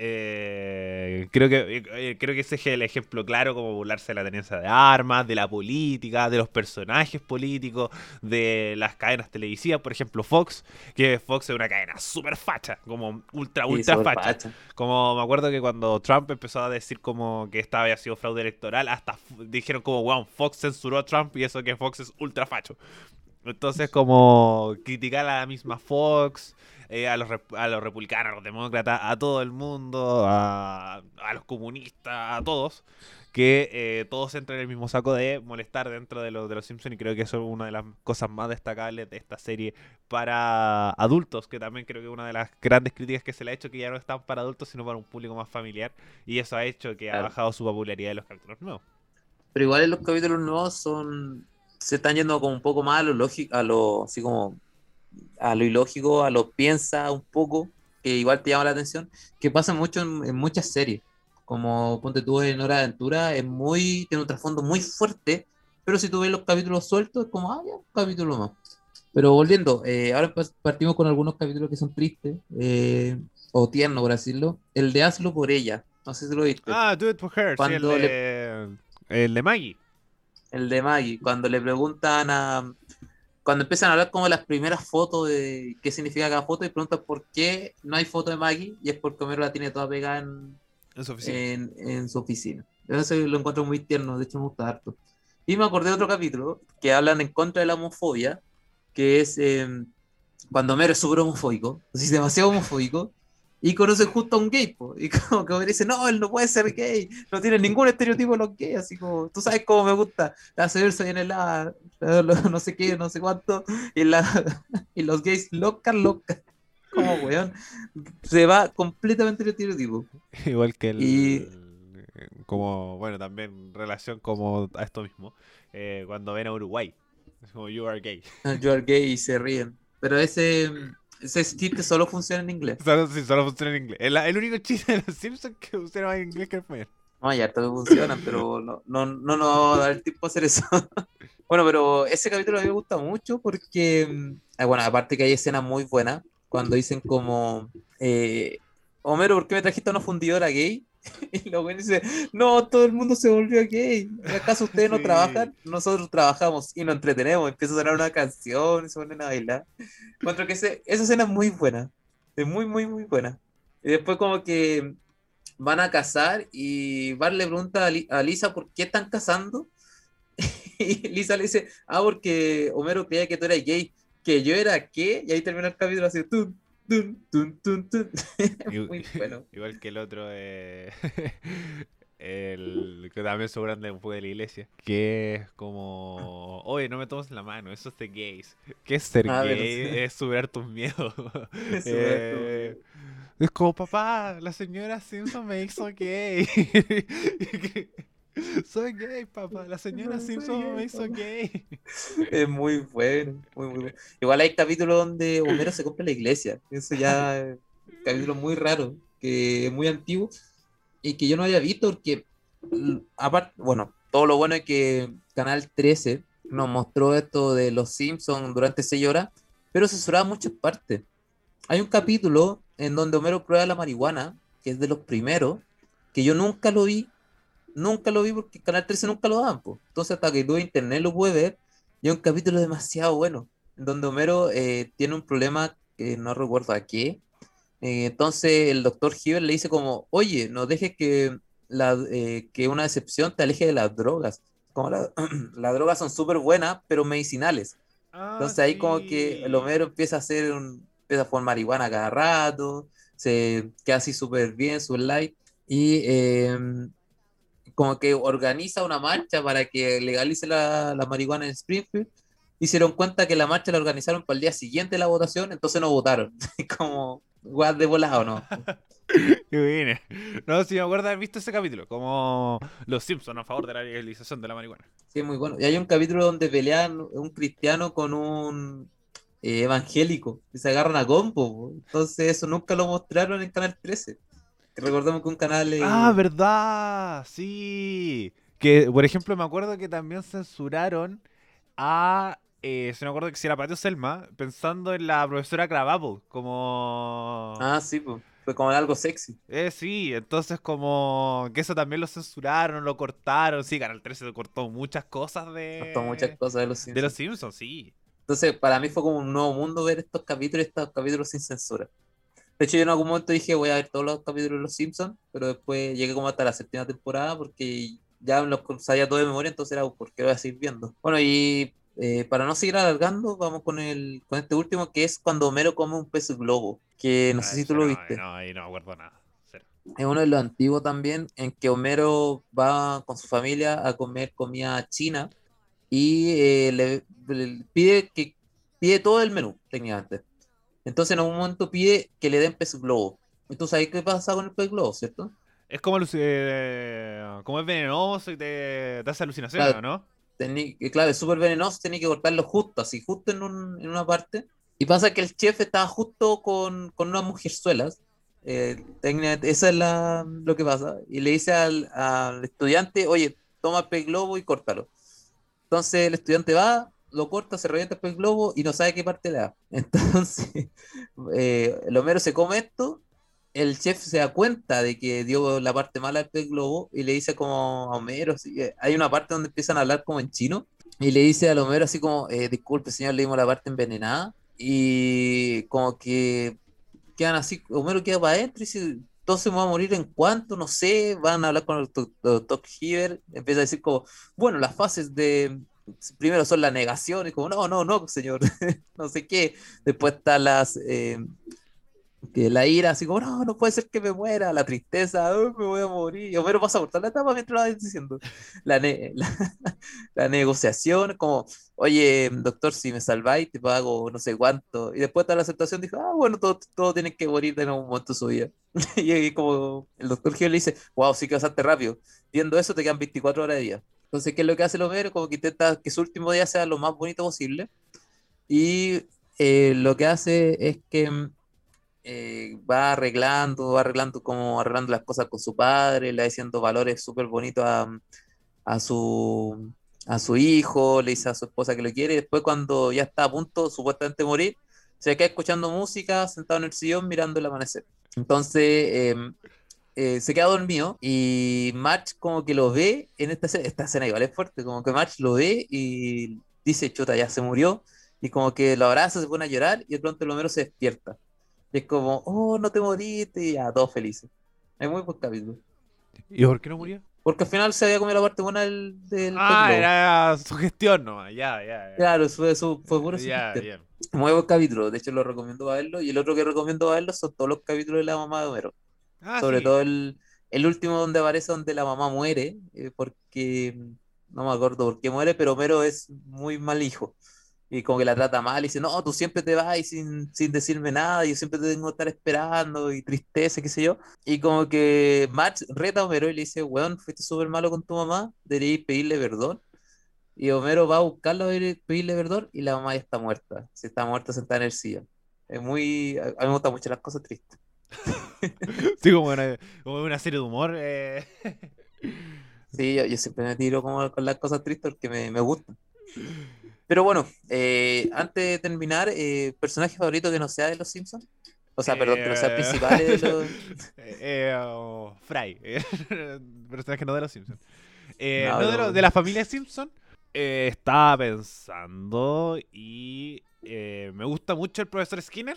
eh, creo que eh, creo que ese es el ejemplo claro como burlarse de la tenencia de armas, de la política, de los personajes políticos, de las cadenas televisivas, por ejemplo Fox, que Fox es una cadena súper facha, como ultra ultra facha. facha. Como me acuerdo que cuando Trump empezó a decir como que esta había sido fraude electoral, hasta dijeron como, wow, Fox censuró a Trump y eso que Fox es ultra facho. Entonces como criticar a la misma Fox, eh, a, los a los republicanos, a los demócratas, a todo el mundo, a, a los comunistas, a todos, que eh, todos entran en el mismo saco de molestar dentro de, lo- de los Simpsons y creo que eso es una de las cosas más destacables de esta serie para adultos, que también creo que una de las grandes críticas que se le ha hecho que ya no están para adultos sino para un público más familiar y eso ha hecho que ha bajado su popularidad de los capítulos nuevos. Pero igual en los capítulos nuevos son. Se están yendo como un poco más a lo lógico, a lo. Así como. A lo ilógico, a lo piensa un poco, que igual te llama la atención, que pasa mucho en, en muchas series. Como Ponte tú en Hora de Aventura, es muy. Tiene un trasfondo muy fuerte, pero si tú ves los capítulos sueltos, es como, ah, ya, un capítulo más. Pero volviendo, eh, ahora partimos con algunos capítulos que son tristes, eh, o tiernos, por decirlo. El de Hazlo por ella, no sé si lo viste. Ah, Do It For Her, sí, el de, el de Maggie. El de Maggie, cuando le preguntan a. Cuando empiezan a hablar como las primeras fotos de qué significa cada foto y preguntan por qué no hay foto de Maggie y es porque Homero la tiene toda pegada en, En su oficina. en, en su oficina. Eso lo encuentro muy tierno, de hecho me gusta harto. Y me acordé de otro capítulo que hablan en contra de la homofobia, que es eh, cuando Homero es súper homofóbico, así demasiado homofóbico, y conoce justo a un gay, po, y como que Homero dice, no, él no puede ser gay, no tiene ningún estereotipo de los gays, así como, tú sabes cómo me gusta, la cerveza la- la- no sé qué, no sé cuánto, y, la, y los gays locas, locas, como weón, se va completamente el estereotipo. Igual que el. Y- Como, bueno, también relación como a esto mismo. eh, cuando ven a Uruguay. Es como, you are gay. You are gay y se ríen. Pero ese, ese chiste solo funciona en inglés. Solo, sí, solo funciona en inglés. El, el único chiste de los Simpsons que funciona en inglés que es español. No, hay harto que funcionan, pero no, no, no nos va a dar el tiempo a hacer eso. bueno, pero ese capítulo a mí me gusta mucho porque, ah, bueno, aparte que hay escenas muy buenas, cuando dicen como, eh, Homero, ¿por qué me trajiste a una fundidora gay? Y luego dice, no, todo el mundo se volvió gay. ¿Acaso ustedes no trabajan? Nosotros trabajamos y nos entretenemos. Empieza a sonar una canción y se ponen a bailar. Encuentro que ese- esa escena es muy buena. Es muy, muy, muy buena. Y después como que van a casar y Bart le pregunta a, Li- a Lisa por qué están casando. Y Lisa le dice, ah, porque Homero creía que tú eras gay. ¿Que yo era qué? Y ahí termina el capítulo así, tun, muy bueno. Igual que el otro, eh, el que también su grande un poco de la iglesia, que es como, oye, no me tomes la mano, eso es de gays. ¿Qué es ser Ah, gay? Es superar tus miedos. Es Eh, es como, papá, la señora Simpson me hizo gay. Soy gay, papá, la señora Simpson gay, me hizo papá. gay. Es muy bueno, muy, muy bueno. Igual hay capítulos donde Homero se compra la iglesia. Eso ya es un capítulo muy raro, que es muy antiguo y que yo no había visto porque, aparte, bueno, todo lo bueno es que Canal 13 nos mostró esto de los Simpsons durante seis horas, pero censuraba muchas partes. Hay un capítulo en donde Homero prueba la marihuana, que es de los primeros, que yo nunca lo vi, nunca lo vi porque Canal 13 nunca lo daban, po. Entonces hasta que tuve internet lo pude ver, y es un capítulo demasiado bueno, en donde Homero eh, tiene un problema que no recuerdo a qué. Eh, entonces el doctor Hibbert le dice como, oye, no dejes que, la, eh, que una decepción te aleje de las drogas. Como la- las drogas son súper buenas, pero medicinales. Entonces ahí como que el Homero empieza a hacer un, empieza a fumar marihuana cada rato, se queda así súper bien, súper light, y eh, como que organiza una marcha para que legalice la, la marihuana en Springfield, dieron cuenta que la marcha la organizaron para el día siguiente de la votación, entonces no votaron, como guas de volado, ¿no? Qué. No, si me acuerdo haber visto ese capítulo, como Los Simpsons a favor de la legalización de la marihuana. Sí, muy bueno. Y hay un capítulo donde pelean un cristiano con un eh, evangélico y se agarran a combo. Entonces eso nunca lo mostraron en Canal 13. Que recordemos que un canal... eh, Ah, ¿verdad? Sí. Que, por ejemplo, me acuerdo que también censuraron a. Eh, no me acuerdo que si era Patio Selma, pensando en la profesora Cravapple, como. Ah, sí, pues. Fue como algo sexy. Eh, sí, entonces como que eso también lo censuraron, lo cortaron. Sí, Canal 13 cortó muchas cosas de. Costó muchas cosas de los De los Simpsons. Simpsons, sí. Entonces, para mí fue como un nuevo mundo ver estos capítulos, estos capítulos sin censura. De hecho, yo en algún momento dije, voy a ver todos los capítulos de Los Simpsons, pero después llegué como hasta la séptima temporada porque ya los sabía todo de memoria, entonces era, ¿por qué voy a seguir viendo? Bueno, y eh, para no seguir alargando, vamos con el con este último, que es cuando Homero come un pez globo, que no Ah, sé si eso tú lo no, viste. No, ahí no me acuerdo nada. Cero. Es uno de los antiguos también, en que Homero va con su familia a comer comida china y eh, le, le pide que pide todo el menú, técnicamente. Entonces en algún momento pide que le den pez globo. ¿Y tú sabes qué pasa con el pez globo, cierto? Es como, eh, como es venenoso y te, te hace alucinaciones, Claro. ¿no? Tení- que claro, es súper venenoso, tenía que cortarlo justo, así, justo en, un- en una parte. Y pasa que el chef estaba justo con, con unas mujerzuelas. eh, eso es la- lo que pasa. Y le dice al, al estudiante, oye, toma el pez globo y córtalo. Entonces el estudiante va, lo corta, se revienta el globo y no sabe qué parte le da. Entonces, eh, el Homero se come esto, el chef se da cuenta de que dio la parte mala del pez globo y le dice como a Homero, hay una parte donde empiezan a hablar como en chino y le dice al Homero así como, eh, disculpe señor, le dimos la parte envenenada y como que quedan así, Homero queda para adentro y dice, entonces me va a morir en cuánto, no sé, van a hablar con el doc- doctor Hiver, empieza a decir como, bueno, las fases de, primero son la negación, y como, no, no, no, señor, no sé qué, después están las, eh, que la ira, así como, no, no puede ser que me muera, la tristeza, "Ay, me voy a morir, y Homero pasa por toda la etapa mientras lo va diciendo, la, ne- la, la negociación, como, oye, doctor, si me salváis, te pago no sé cuánto, y después está la aceptación, dijo, ah, bueno, todo, todo tiene que morir en algún momento de su vida, y como el doctor Gil le dice, wow, sí que bastante rápido, viendo eso te quedan 24 horas de día. Entonces, ¿qué es lo que hace Homero? Como que intenta que su último día sea lo más bonito posible. Y eh, lo que hace es que eh, va arreglando, va arreglando como arreglando las cosas con su padre, le va diciendo valores súper bonitos a, a su, a su hijo, le dice a su esposa que lo quiere, y después cuando ya está a punto supuestamente de morir, se queda escuchando música, sentado en el sillón, mirando el amanecer. Entonces, em, eh, se queda dormido y March como que lo ve en esta escena, esta escena igual es fuerte, como que March lo ve y dice, chuta, ya se murió, y como que lo abraza, se pone a llorar y de pronto el Homero se despierta. Y es como, oh, no te moriste, y ya, todos felices. Es muy buen capítulo. ¿Y por qué no murió? Porque al final se había comido la parte buena del, del Ah, era su gestión nomás, ya, ya. ya. Claro, eso fue, eso fue puro Ya, bien. Muy buen capítulo, de hecho lo recomiendo verlo. Y el otro que recomiendo verlo son todos los capítulos de la mamá de Homero. Ah, Sobre sí. todo el, el último donde aparece donde la mamá muere, eh, porque no me acuerdo por qué muere, pero Homero es muy mal hijo. Y como que la trata mal y dice, no, tú siempre te vas y sin, sin decirme nada, yo siempre te tengo que estar esperando y tristeza, qué sé yo. Y como que Marge reta a Homero y le dice, weón, fuiste súper malo con tu mamá, deberías pedirle perdón. Y Homero va a buscarlo a pedir- pedirle perdón y la mamá ya está muerta. Si está muerta sentada en el sillón. Es muy... A mí me gustan mucho las cosas tristes. Sí, como una, como una serie de humor. eh. Sí, yo, yo siempre me tiro como con las cosas tristes porque me, me gustan. Pero bueno, eh, antes de terminar, eh, ¿personaje favorito que no sea de los Simpsons? O sea, perdón, que no sea Eh, principal de los... Eh, eh, oh, Fry, eh, personaje no de los Simpsons. Eh, No, no, de, lo- de la familia Simpson. eh, estaba pensando y eh, me gusta mucho el profesor Skinner.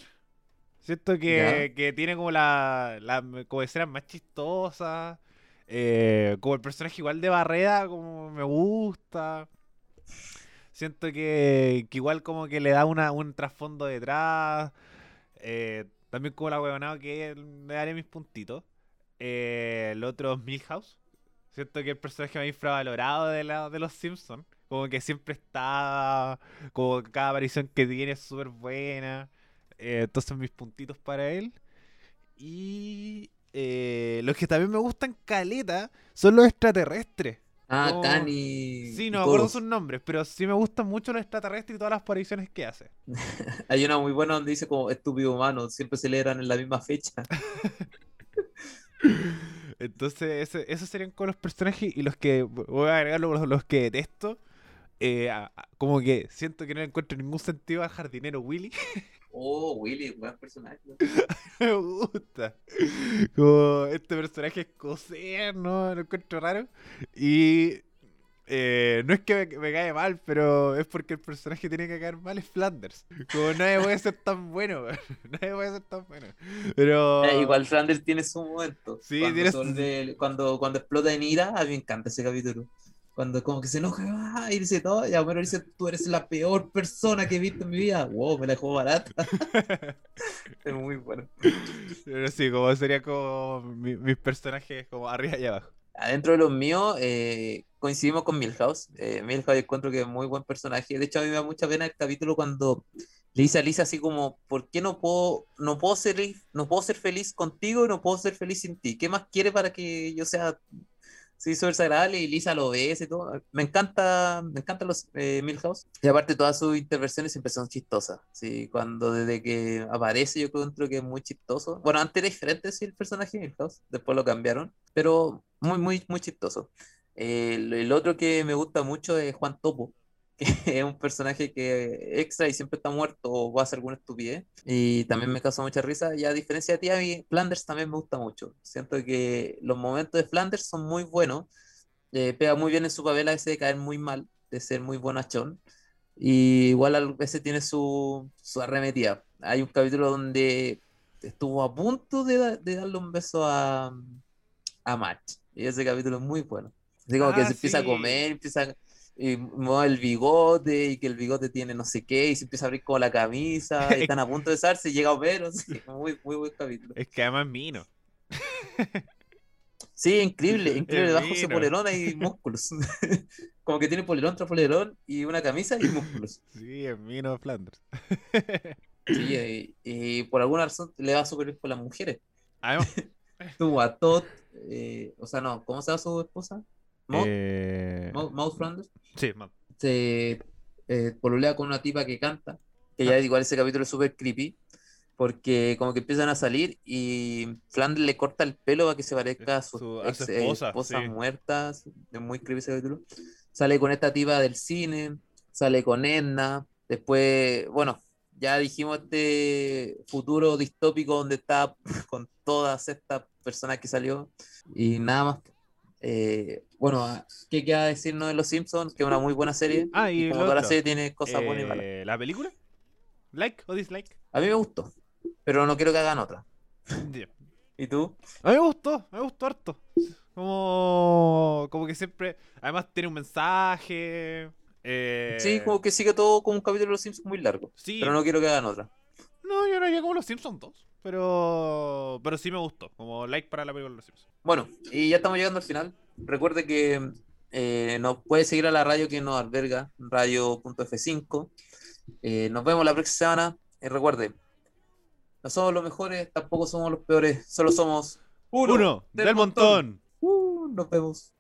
Siento que, que tiene como la, la como escenas más chistosas. eh, como el personaje igual de Barreda, como me gusta. Siento que, que igual como que le da una, un trasfondo detrás. Eh, también como la huevonada que le daré mis puntitos. Eh, el otro es Milhouse. Siento que el personaje más infravalorado de, la, de los Simpsons. Como que siempre está. Como cada aparición que tiene es súper buena. Eh, entonces mis puntitos para él. Y. eh, los que también me gustan caleta son los extraterrestres. Ah, Khan y. Sí, no me acuerdo sus nombres, pero sí me gustan mucho los extraterrestres y todas las apariciones que hace. Hay una muy buena donde dice como estúpido humano, siempre celebran en la misma fecha. Entonces, ese- esos serían como los personajes y los que voy a agregar los, los que detesto. eh, a- a- como que siento que no encuentro ningún sentido al jardinero Willy. Oh, Willy, buen personaje. me gusta. Como este personaje escocés, ¿no? Lo encuentro raro. Y eh, no es que me, me cae mal, pero es porque el personaje tiene que caer mal es Flanders. Como nadie puede ser tan bueno. Nadie puede ser tan bueno. Pero. Eh, igual Flanders tiene su momento. Sí, cuando, tiene vuelve- cuando, cuando explota en ira, a mí me encanta ese capítulo. Cuando como que se enoja ah, y dice todo, y Homero dice, tú eres la peor persona que he visto en mi vida. Wow, me la dejó barata. es muy bueno. Pero sí, como sería como mi- mis personajes como arriba y abajo. Adentro de los míos, eh, coincidimos con Milhouse. Eh, Milhouse encuentro que es muy buen personaje. De hecho, a mí me da mucha pena el capítulo cuando le dice a Lisa así como, ¿por qué no puedo, no puedo ser, no puedo ser feliz contigo y no puedo ser feliz sin ti? ¿Qué más quiere para que yo sea sí, súper desagradable? Y Lisa lo ve y todo. Me encanta, me encantan los eh, Milhouse. Y aparte todas sus intervenciones siempre son chistosas. Sí, cuando desde que aparece yo encuentro que es muy chistoso. Bueno, antes era diferente sí, el personaje de Milhouse, después lo cambiaron, pero muy, muy, muy chistoso. El, el otro que me gusta mucho es Juan Topo, que es un personaje que extra y siempre está muerto o va a hacer alguna estupidez. Y también me causa mucha risa. Y a diferencia de ti, a mí Flanders también me gusta mucho. Siento que los momentos de Flanders son muy buenos. Eh, pega muy bien en su papel a veces de caer muy mal, de ser muy bonachón. Y igual a veces tiene su, su arremetida. Hay un capítulo donde estuvo a punto de, da- de darle un beso a, a Match. Y ese capítulo es muy bueno. Así como que Ah, se empieza a sí. comer, empieza a y mueve el bigote y que el bigote tiene no sé qué y se empieza a abrir como la camisa y están a punto de besarse y llega Homero. sí, muy, muy buen capítulo. Es que además es Mino. Sí, increíble, increíble. Es Debajo de ese polerón hay músculos. Como que tiene polerón tras polerón y una camisa y músculos. Sí, es Mino Flanders. Sí, y, y por alguna razón le va súper bien con las mujeres. Además, Tuvo a Todd, eh, o sea, no, ¿cómo se llama su esposa? Maud, eh, Flanders. sí, Se eh, pololea con una tipa que canta, que ya igual ese capítulo es súper creepy, porque como que empiezan a salir y Flanders le corta el pelo para que se parezca a su, Su- ex, eh, esposa, esposa sí. muerta. Es muy creepy ese capítulo. Sale con esta tipa del cine, sale con Edna, después, bueno, ya dijimos este futuro distópico donde está con todas estas personas que salió y nada más. Eh, bueno, ¿qué queda decirnos de Los Simpsons? Que es una muy buena serie. Ah, y y como toda la serie tiene cosas buenas y malas. eh, ¿La película? ¿Like o dislike? A mí me gustó, pero no quiero que hagan otra. ¿Y tú? A mí me gustó, me gustó harto. Como, como que siempre. Además, tiene un mensaje. eh, Sí, como que sigue todo como un capítulo de Los Simpsons muy largo, Sí, pero no quiero que hagan otra. no, yo no haría como los Simpsons 2. Pero, pero sí me gustó. Como like para la película de los Simpsons. Bueno, y ya estamos llegando al final. Recuerde que eh, nos puede seguir a la radio que nos alberga, radio.f5. Eh, nos vemos la próxima semana. Y recuerde, no somos los mejores, tampoco somos los peores, solo somos Uno, del, montón. Uh, nos vemos.